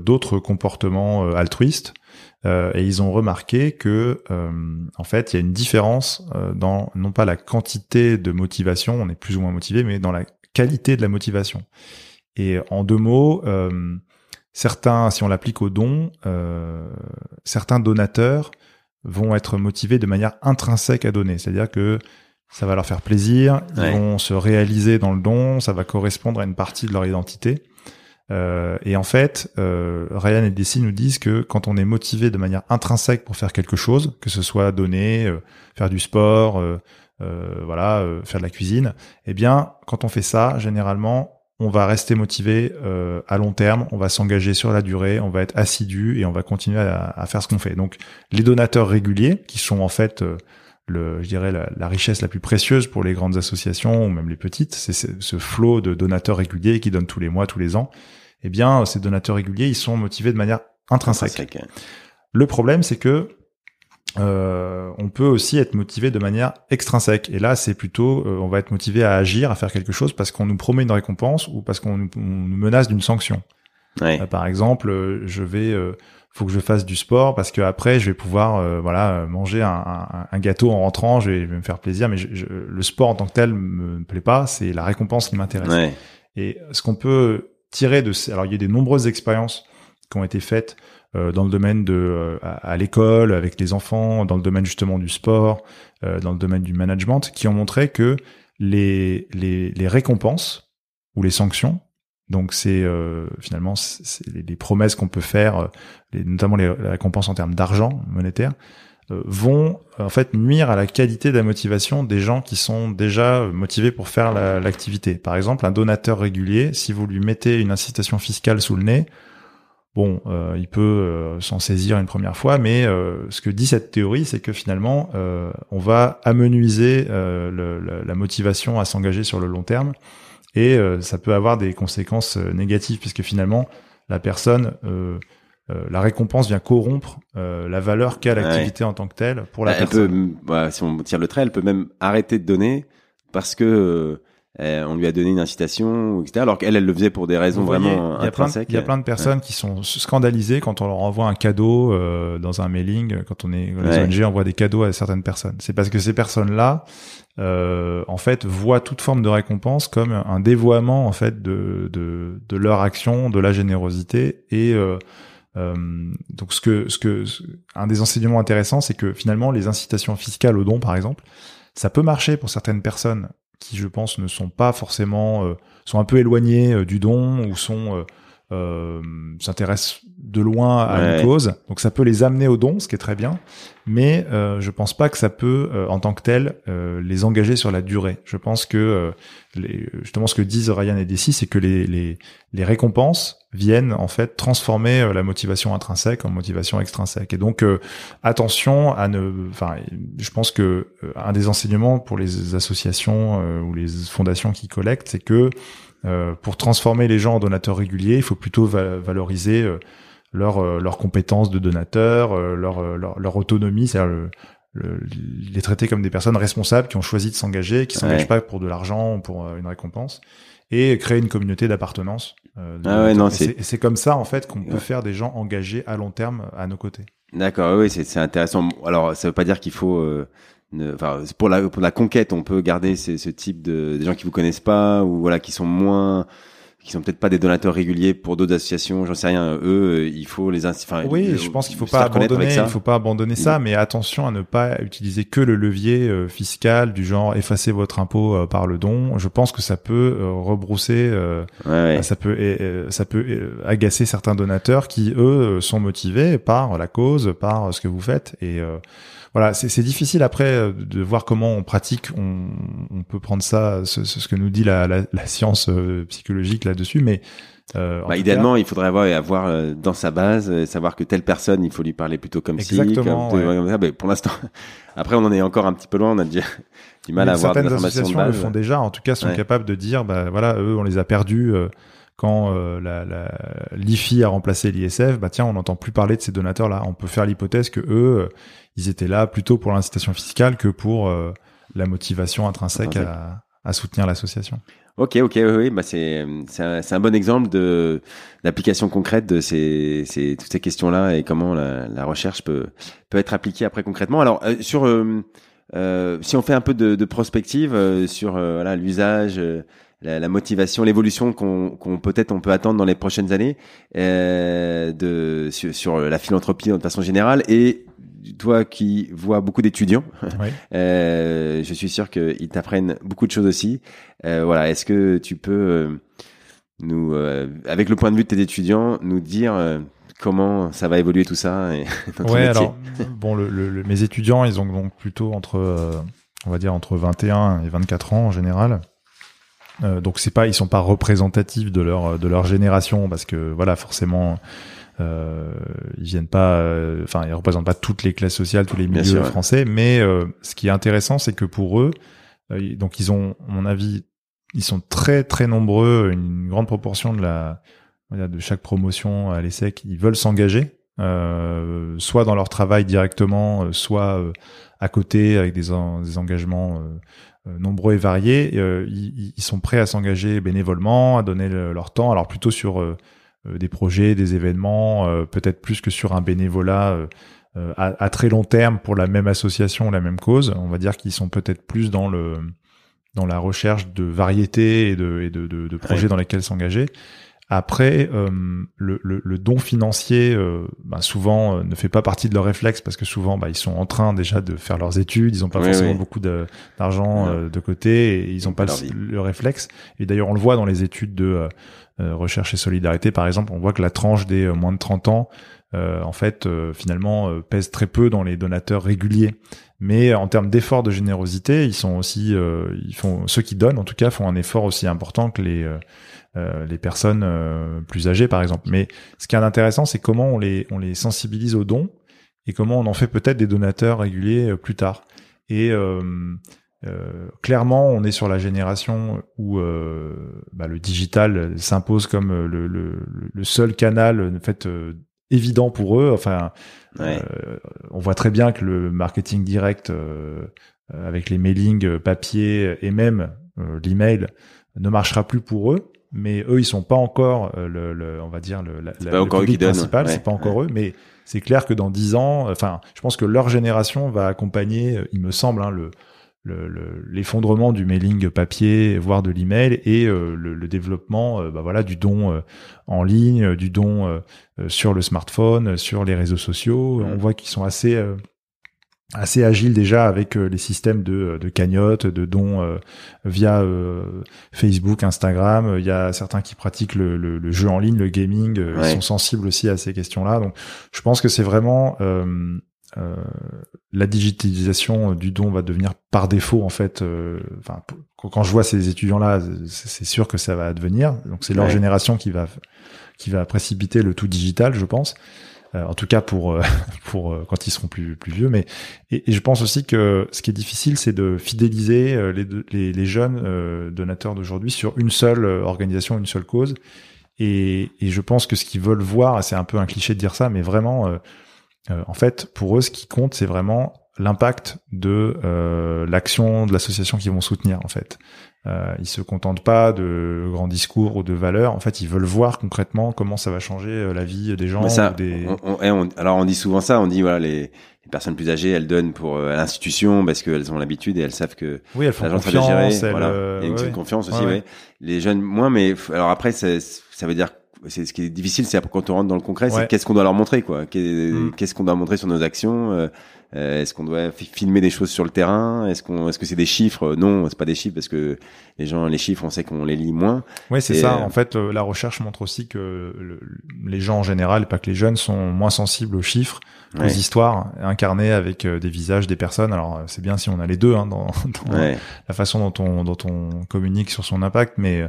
d'autres comportements altruistes euh, et ils ont remarqué que euh, en fait il y a une différence euh, dans non pas la quantité de motivation, on est plus ou moins motivé, mais dans la qualité de la motivation. Et en deux mots, certains, si on l'applique aux dons, certains donateurs vont être motivés de manière intrinsèque à donner, c'est-à-dire que ça va leur faire plaisir, ils vont se réaliser dans le don, ça va correspondre à une partie de leur identité. Euh, et en fait, euh, Ryan et Desi nous disent que quand on est motivé de manière intrinsèque pour faire quelque chose, que ce soit donner, euh, faire du sport, euh, voilà, faire de la cuisine, eh bien, quand on fait ça, généralement, on va rester motivé à long terme, on va s'engager sur la durée, on va être assidu et on va continuer à, à faire ce qu'on fait. Donc, les donateurs réguliers, qui sont en fait le, je dirais la, la, richesse la plus précieuse pour les grandes associations ou même les petites, c'est ce flot de donateurs réguliers qui donnent tous les mois, tous les ans eh bien, ces donateurs réguliers, ils sont motivés de manière intrinsèque. Le problème, c'est que euh, on peut aussi être motivé de manière extrinsèque. Et là, c'est plutôt, euh, on va être motivé à agir, à faire quelque chose parce qu'on nous promet une récompense ou parce qu'on nous, menace d'une sanction. Euh, par exemple, je vais, faut que je fasse du sport parce que après, je vais pouvoir, voilà, manger un, gâteau en rentrant, je vais, me faire plaisir. Mais le sport en tant que tel me, plaît pas. C'est la récompense qui m'intéresse. Et ce qu'on peut tirer de alors il y a des nombreuses expériences qui ont été faites euh, dans le domaine de euh, à, l'école avec les enfants, dans le domaine justement du sport, euh, dans le domaine du management, qui ont montré que les les, les récompenses ou les sanctions, donc c'est finalement c'est les, promesses qu'on peut faire, les, notamment les, récompenses en termes d'argent monétaire, euh, vont en fait nuire à la qualité de la motivation des gens qui sont déjà motivés pour faire l'activité. Par exemple, un donateur régulier, si vous lui mettez une incitation fiscale sous le nez, bon, euh, il peut euh, s'en saisir une première fois, mais ce que dit cette théorie, c'est que finalement, on va amenuiser la motivation à s'engager sur le long terme, et ça peut avoir des conséquences négatives, puisque finalement, la personne euh, la récompense vient corrompre euh, la valeur qu'a l'activité en tant que telle pour la personne. Peut, si on tire le trait, elle peut même arrêter de donner parce que euh, on lui a donné une incitation, etc. Alors qu'elle, elle le faisait pour des raisons vraiment il y a plein de, Il y a plein de personnes qui sont scandalisées quand on leur envoie un cadeau dans un mailing, quand on est les ONG envoient des cadeaux à certaines personnes. C'est parce que ces personnes-là, en fait, voient toute forme de récompense comme un dévoiement en fait de de, de leur action, de la générosité. Et donc ce que ce que un des enseignements intéressants, c'est que finalement les incitations fiscales au don, par exemple, ça peut marcher pour certaines personnes qui, je pense, ne sont pas forcément sont un peu éloignées du don ou sont euh, s'intéressent de loin à une cause, donc ça peut les amener au don, ce qui est très bien, mais euh, je pense pas que ça peut, euh, en tant que tel, euh, les engager sur la durée. Je pense que euh, les, justement ce que disent Ryan et Dessy, c'est que les, les, les, récompenses viennent en fait transformer la motivation intrinsèque en motivation extrinsèque. Et donc attention à ne, enfin, je pense que un des enseignements pour les associations ou les fondations qui collectent, c'est que euh, pour transformer les gens en donateurs réguliers, il faut plutôt valoriser euh, leur, euh, leurs compétences de donateurs, leur, leur, leur, autonomie, c'est-à-dire les traiter comme des personnes responsables qui ont choisi de s'engager, qui s'engagent pas pour de l'argent ou pour une récompense, et créer une communauté d'appartenance. ah ouais, non, c'est c'est comme ça en fait qu'on peut faire des gens engagés à long terme à nos côtés. D'accord, oui, c'est intéressant. Alors, ça veut pas dire qu'il faut enfin pour la pour la conquête on peut garder ce, ce type de des gens qui vous connaissent pas ou voilà qui sont moins qui sont peut-être pas des donateurs réguliers pour d'autres associations, j'en sais rien. Eux, il faut les enfin, Oui, je pense qu'il faut pas abandonner, il faut pas abandonner ça, mm. mais attention à ne pas utiliser que le levier euh, fiscal du genre effacer votre impôt euh, par le don. Je pense que ça peut euh, rebrousser, ça peut ça peut agacer certains donateurs qui eux sont motivés par la cause, par ce que vous faites et voilà, c'est difficile après euh, de voir comment on pratique. On, on peut prendre ça, ce, ce, que nous dit la, la, la science euh, psychologique là-dessus, mais euh, bah, idéalement, il faudrait avoir, avoir euh, dans sa base, savoir que telle personne, il faut lui parler plutôt comme si, comme, ça. Mais pour l'instant, après, on en est encore un petit peu loin. On a déjà du mal à avoir des informations de base. le font déjà. En tout cas, sont capables de dire, bah voilà, eux, on les a perdus. quand la, la l'IFI a remplacé l'ISF, bah tiens, on n'entend plus parler de ces donateurs-là. On peut faire l'hypothèse que eux, ils étaient là plutôt pour l'incitation fiscale que pour euh, la motivation intrinsèque à, à, soutenir l'association. Ok, ok, oui, oui bah c'est c'est un, un, bon exemple de d'application concrète de ces, ces toutes ces questions-là et comment la, la, recherche peut peut être appliquée après concrètement. Alors euh, sur euh, euh, si on fait un peu de, de prospective sur voilà l'usage la, la, motivation, l'évolution qu'on qu'on peut-être on peut attendre dans les prochaines années euh, de sur, sur, la philanthropie de façon générale et toi qui vois beaucoup d'étudiants, euh, je suis sûr qu'ils t'apprennent beaucoup de choses aussi. Euh, voilà, est-ce que tu peux euh, nous, euh, avec le point de vue de tes étudiants, nous dire euh, comment ça va évoluer tout ça et Ouais, alors bon, le, le, mes étudiants, ils ont donc plutôt entre, on va dire entre 21 et 24 ans en général. donc c'est pas, ils sont pas représentatifs de leur de leur génération parce que voilà, forcément euh, ils viennent pas, euh, enfin, ils représentent pas toutes les classes sociales, tous les milieux français. Mais euh, ce qui est intéressant, c'est que pour eux, euh, donc ils ont, à mon avis, ils sont très très nombreux, une grande proportion de la de chaque promotion à l'ESSEC, ils veulent s'engager, euh, soit dans leur travail directement, soit à côté avec des, des engagements nombreux et variés. Ils, ils, sont prêts à s'engager bénévolement, à donner leur temps, alors plutôt sur euh, des projets, des événements, euh, peut-être plus que sur un bénévolat euh, à, à, très long terme pour la même association, la même cause. On va dire qu'ils sont peut-être plus dans le dans la recherche de variété et de, et de, de, de projets dans lesquels s'engager. Après, euh, le, le, le, don financier, euh, bah, souvent, euh, ne fait pas partie de leur réflexe parce que souvent, bah, ils sont en train déjà de faire leurs études, ils n'ont pas forcément beaucoup d'argent de, côté et ils n'ont pas le, le, réflexe. Et d'ailleurs, on le voit dans les études de euh, recherche et solidarité, par exemple, on voit que la tranche des euh, moins de 30 ans, euh, en fait, finalement, pèse très peu dans les donateurs réguliers. Mais en termes d'effort de générosité, ils sont aussi, ils font ceux qui donnent, en tout cas, font un effort aussi important que les les personnes plus âgées, par exemple. Mais ce qui est intéressant, c'est comment on les on les sensibilise aux dons et comment on en fait peut-être des donateurs réguliers plus tard. Et euh, clairement, on est sur la génération où euh, bah, le digital s'impose comme euh, le, le, le, seul canal en fait euh, évident pour eux. Enfin, on voit très bien que le marketing direct avec les mailings papier et même l'email ne marchera plus pour eux. Mais eux, ils sont pas encore le, le on va dire le, la, le public principal. C'est pas encore eux, mais c'est clair que dans dix ans, enfin, je pense que leur génération va accompagner, il me semble, hein, le l'effondrement du mailing papier, voire de l'email, et le, le, développement, bah voilà, du don en ligne, du don sur le smartphone, sur les réseaux sociaux. Mmh. On voit qu'ils sont assez assez agile déjà avec euh, les systèmes de, de cagnotte, de dons euh, via euh, Facebook, Instagram. Il y a certains qui pratiquent le, le, jeu en ligne, le gaming. Ils sont sensibles aussi à ces questions-là. Donc, je pense que c'est vraiment la digitalisation du don va devenir par défaut en fait. Enfin, quand je vois ces étudiants-là, c'est sûr que ça va advenir. Donc, c'est leur génération qui va qui va précipiter le tout digital, je pense. Euh, en tout cas pour euh, pour euh, quand ils seront plus plus vieux. Mais et, je pense aussi que ce qui est difficile, c'est de fidéliser les, les, les jeunes donateurs d'aujourd'hui sur une seule organisation, une seule cause. Et, et je pense que ce qu'ils veulent voir, c'est un peu un cliché de dire ça, mais vraiment, en fait, pour eux, ce qui compte, c'est vraiment l'impact de l'action de l'association qu'ils vont soutenir, en fait. Euh, ils se contentent pas de grands discours ou de valeurs. En fait, ils veulent voir concrètement comment ça va changer euh, la vie des gens. des... alors on dit souvent ça. On dit voilà les, les personnes plus âgées, elles donnent pour euh, l'institution parce qu'elles ont l'habitude et elles savent que oui, elles font confiance. Gérer, voilà. Euh, Il y a une confiance aussi. Ouais, Les jeunes moins, mais alors après ça, ça veut dire c'est ce qui est difficile, c'est quand on rentre dans le concret, c'est qu'est-ce qu'on doit leur montrer, quoi. Mm. Qu'est-ce qu'on doit montrer sur nos actions euh, Est-ce qu'on doit filmer des choses sur le terrain Est-ce qu'on, est-ce que c'est des chiffres? Non, c'est pas des chiffres parce que les gens, les chiffres, on sait qu'on les lit moins. Oui, c'est ça. Euh, en fait, euh, la recherche montre aussi que les gens en général, pas que les jeunes, sont moins sensibles aux chiffres, aux histoires incarnées avec des visages des personnes. Alors, c'est bien si on a les deux hein, dans, dans la façon dont on dont on communique sur son impact, mais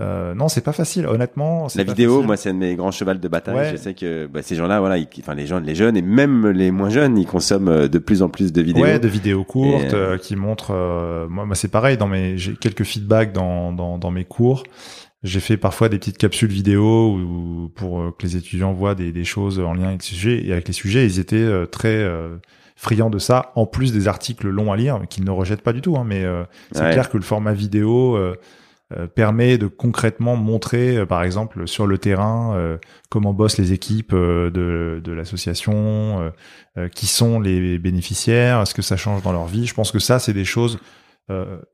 euh, non, c'est pas facile, honnêtement. La vidéo, moi, c'est un de mes grands chevals de bataille. Je sais que bah, ces gens-là, voilà, enfin les gens, les jeunes et même les moins jeunes, ils consomment euh, de plus en plus de vidéos. Ouais, de vidéos courtes euh, qui montrent. moi, moi c'est pareil. Dans mes, j'ai quelques feedbacks dans, dans, dans mes cours. J'ai fait parfois des petites capsules vidéo où, pour que les étudiants voient des, des choses en lien avec les sujets. Et avec les sujets, ils étaient très friands de ça, en plus des articles longs à lire, qu'ils ne rejettent pas du tout. Hein, mais c'est clair que le format vidéo euh, permet de concrètement montrer, euh, par exemple, sur le terrain, euh, comment bossent les équipes de, de l'association, qui sont les bénéficiaires, ce que ça change dans leur vie. Je pense que ça, c'est des choses,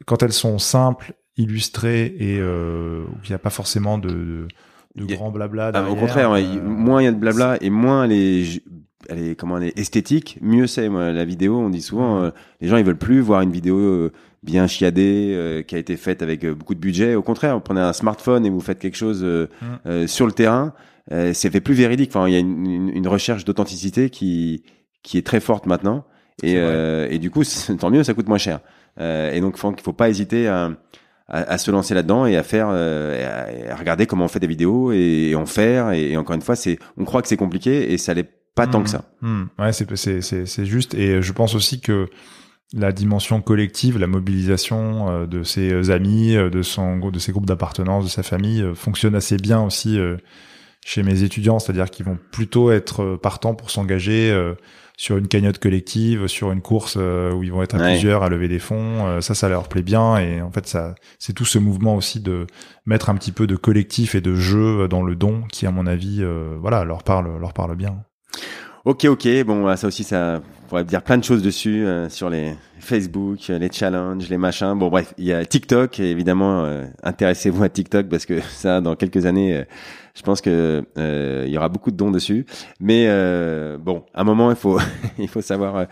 quand elles sont simples, illustrées et où il n'y a pas forcément de, de, de grand blabla. Ah, au contraire, moins il y a de blabla et moins les elle est comment elle est esthétique, mieux c'est. La vidéo, on dit souvent, les gens ils veulent plus voir une vidéo bien chiadée, euh, qui a été faite avec euh, beaucoup de budget. Au contraire, vous prenez un smartphone et vous faites quelque chose euh, mm. sur le terrain, c'est fait plus véridique. Enfin, il y a une, une, recherche d'authenticité qui qui est très forte maintenant. Et, et du coup, tant mieux, ça coûte moins cher. et donc, il faut pas hésiter à, à, se lancer là-dedans et à faire, à, regarder comment on fait des vidéos et, en faire. Et, encore une fois, c'est, on croit que c'est compliqué et ça l'est pas tant que mm. ça. Mm. Ouais, c'est c'est c'est juste. Et je pense aussi que la dimension collective, la mobilisation euh, de ses amis, euh, de son de ses groupes d'appartenance, de sa famille euh, fonctionne assez bien aussi chez mes étudiants, c'est-à-dire qu'ils vont plutôt être partants pour s'engager sur une cagnotte collective, sur une course où ils vont être à plusieurs à lever des fonds. ça, ça leur plaît bien et en fait, ça, c'est tout ce mouvement aussi de mettre un petit peu de collectif et de jeu dans le don qui, à mon avis, voilà, leur parle, leur parle bien. Ok, ok. Bon, ça aussi, ça pourrait dire plein de choses dessus euh, sur les Facebook, les challenges, les machins. Bon, bref, il y a TikTok. Et évidemment, euh, intéressez-vous à TikTok parce que ça, dans quelques années, euh, je pense que il y aura beaucoup de dons dessus. Mais bon, à un moment, il faut il faut savoir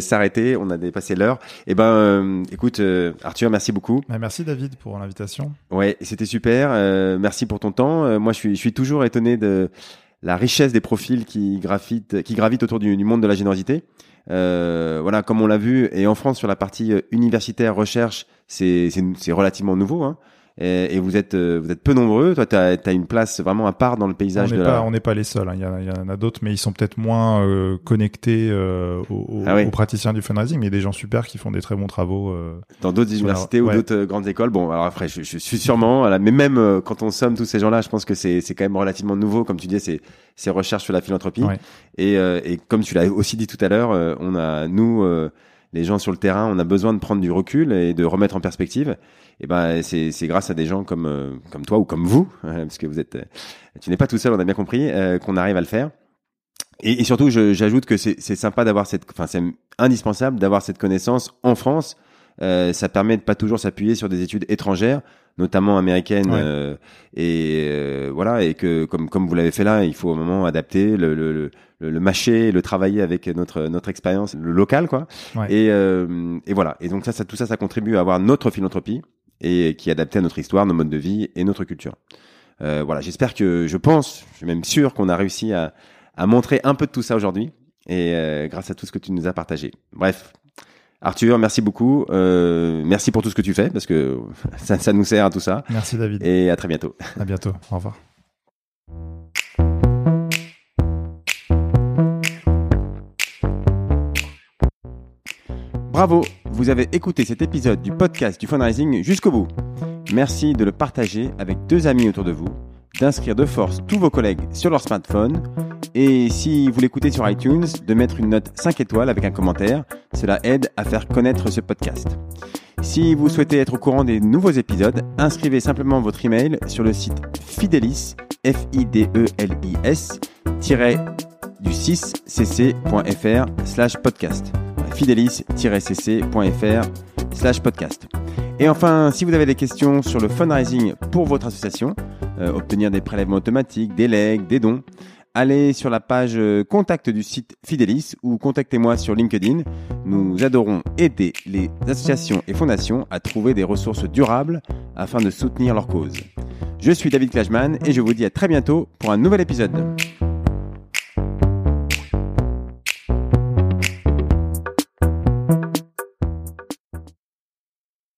s'arrêter. On a dépassé l'heure. Et eh ben, écoute, Arthur, merci beaucoup. Bah, merci David pour l'invitation. Ouais, c'était super. merci pour ton temps. moi, je suis je suis toujours étonné de la richesse des profils qui gravitent, autour du, monde de la générosité. Euh, voilà, comme on l'a vu, et en France sur la partie euh, universitaire recherche, c'est relativement nouveau. Hein et, et, vous êtes euh, vous êtes peu nombreux. Toi, tu as, as, une place vraiment à part dans le paysage. On n'est pas, on n'est pas les seuls. Hein. Il, y en a d'autres, mais ils sont peut-être moins euh, connectés euh, aux, ah aux, praticiens du fundraising. Mais il y a des gens super qui font des très bons travaux euh, dans d'autres universités ou d'autres grandes écoles. Bon, alors après, je, je suis sûrement. Voilà, mais même quand on somme tous ces gens-là, je pense que c'est c'est quand même relativement nouveau, comme tu dis, c'est ces recherches sur la philanthropie. Et, et comme tu l'as aussi dit tout à l'heure, on a nous les gens sur le terrain, on a besoin de prendre du recul et de remettre en perspective. Et ben c'est c'est grâce à des gens comme euh, comme toi ou comme vous parce que vous êtes euh, tu n'es pas tout seul on a bien compris euh, qu'on arrive à le faire. Et, et surtout j'ajoute que c'est c'est sympa d'avoir cette enfin c'est indispensable d'avoir cette connaissance en France. Euh, ça permet de pas toujours s'appuyer sur des études étrangères, notamment américaines, Ouais. euh, et euh, voilà, et que comme comme vous l'avez fait là, il faut au moment adapter le le, le, le mâcher, le travailler avec notre notre expérience le local, quoi. Ouais. Et euh, et voilà. Et donc ça, ça tout ça, ça contribue à avoir notre philanthropie et qui est adaptée à notre histoire, nos modes de vie et notre culture. Euh, voilà. J'espère que, je pense, je suis même sûr qu'on a réussi à à montrer un peu de tout ça aujourd'hui et euh, grâce à tout ce que tu nous as partagé. Bref, Arthur, merci beaucoup. Euh, merci pour tout ce que tu fais parce que ça, ça nous sert à tout ça. Merci David. Et à très bientôt. À bientôt. Au revoir. Bravo, vous avez écouté cet épisode du podcast du fundraising jusqu'au bout. Merci de le partager avec deux amis autour de vous, d'inscrire de force tous vos collègues sur leur smartphone et si vous l'écoutez sur iTunes, de mettre une note 5 étoiles avec un commentaire. Cela aide à faire connaître ce podcast. Si vous souhaitez être au courant des nouveaux épisodes, inscrivez simplement votre email sur le site Fidelis, f i d e l i s du 6cc.fr slash podcast. Fidelis-cc.fr slash podcast. Et enfin, si vous avez des questions sur le fundraising pour votre association, euh, obtenir des prélèvements automatiques, des legs, des dons, allez sur la page euh, contact du site Fidelis ou contactez-moi sur LinkedIn. Nous adorons aider les associations et fondations à trouver des ressources durables afin de soutenir leur cause. Je suis David Klajman et je vous dis à très bientôt pour un nouvel épisode.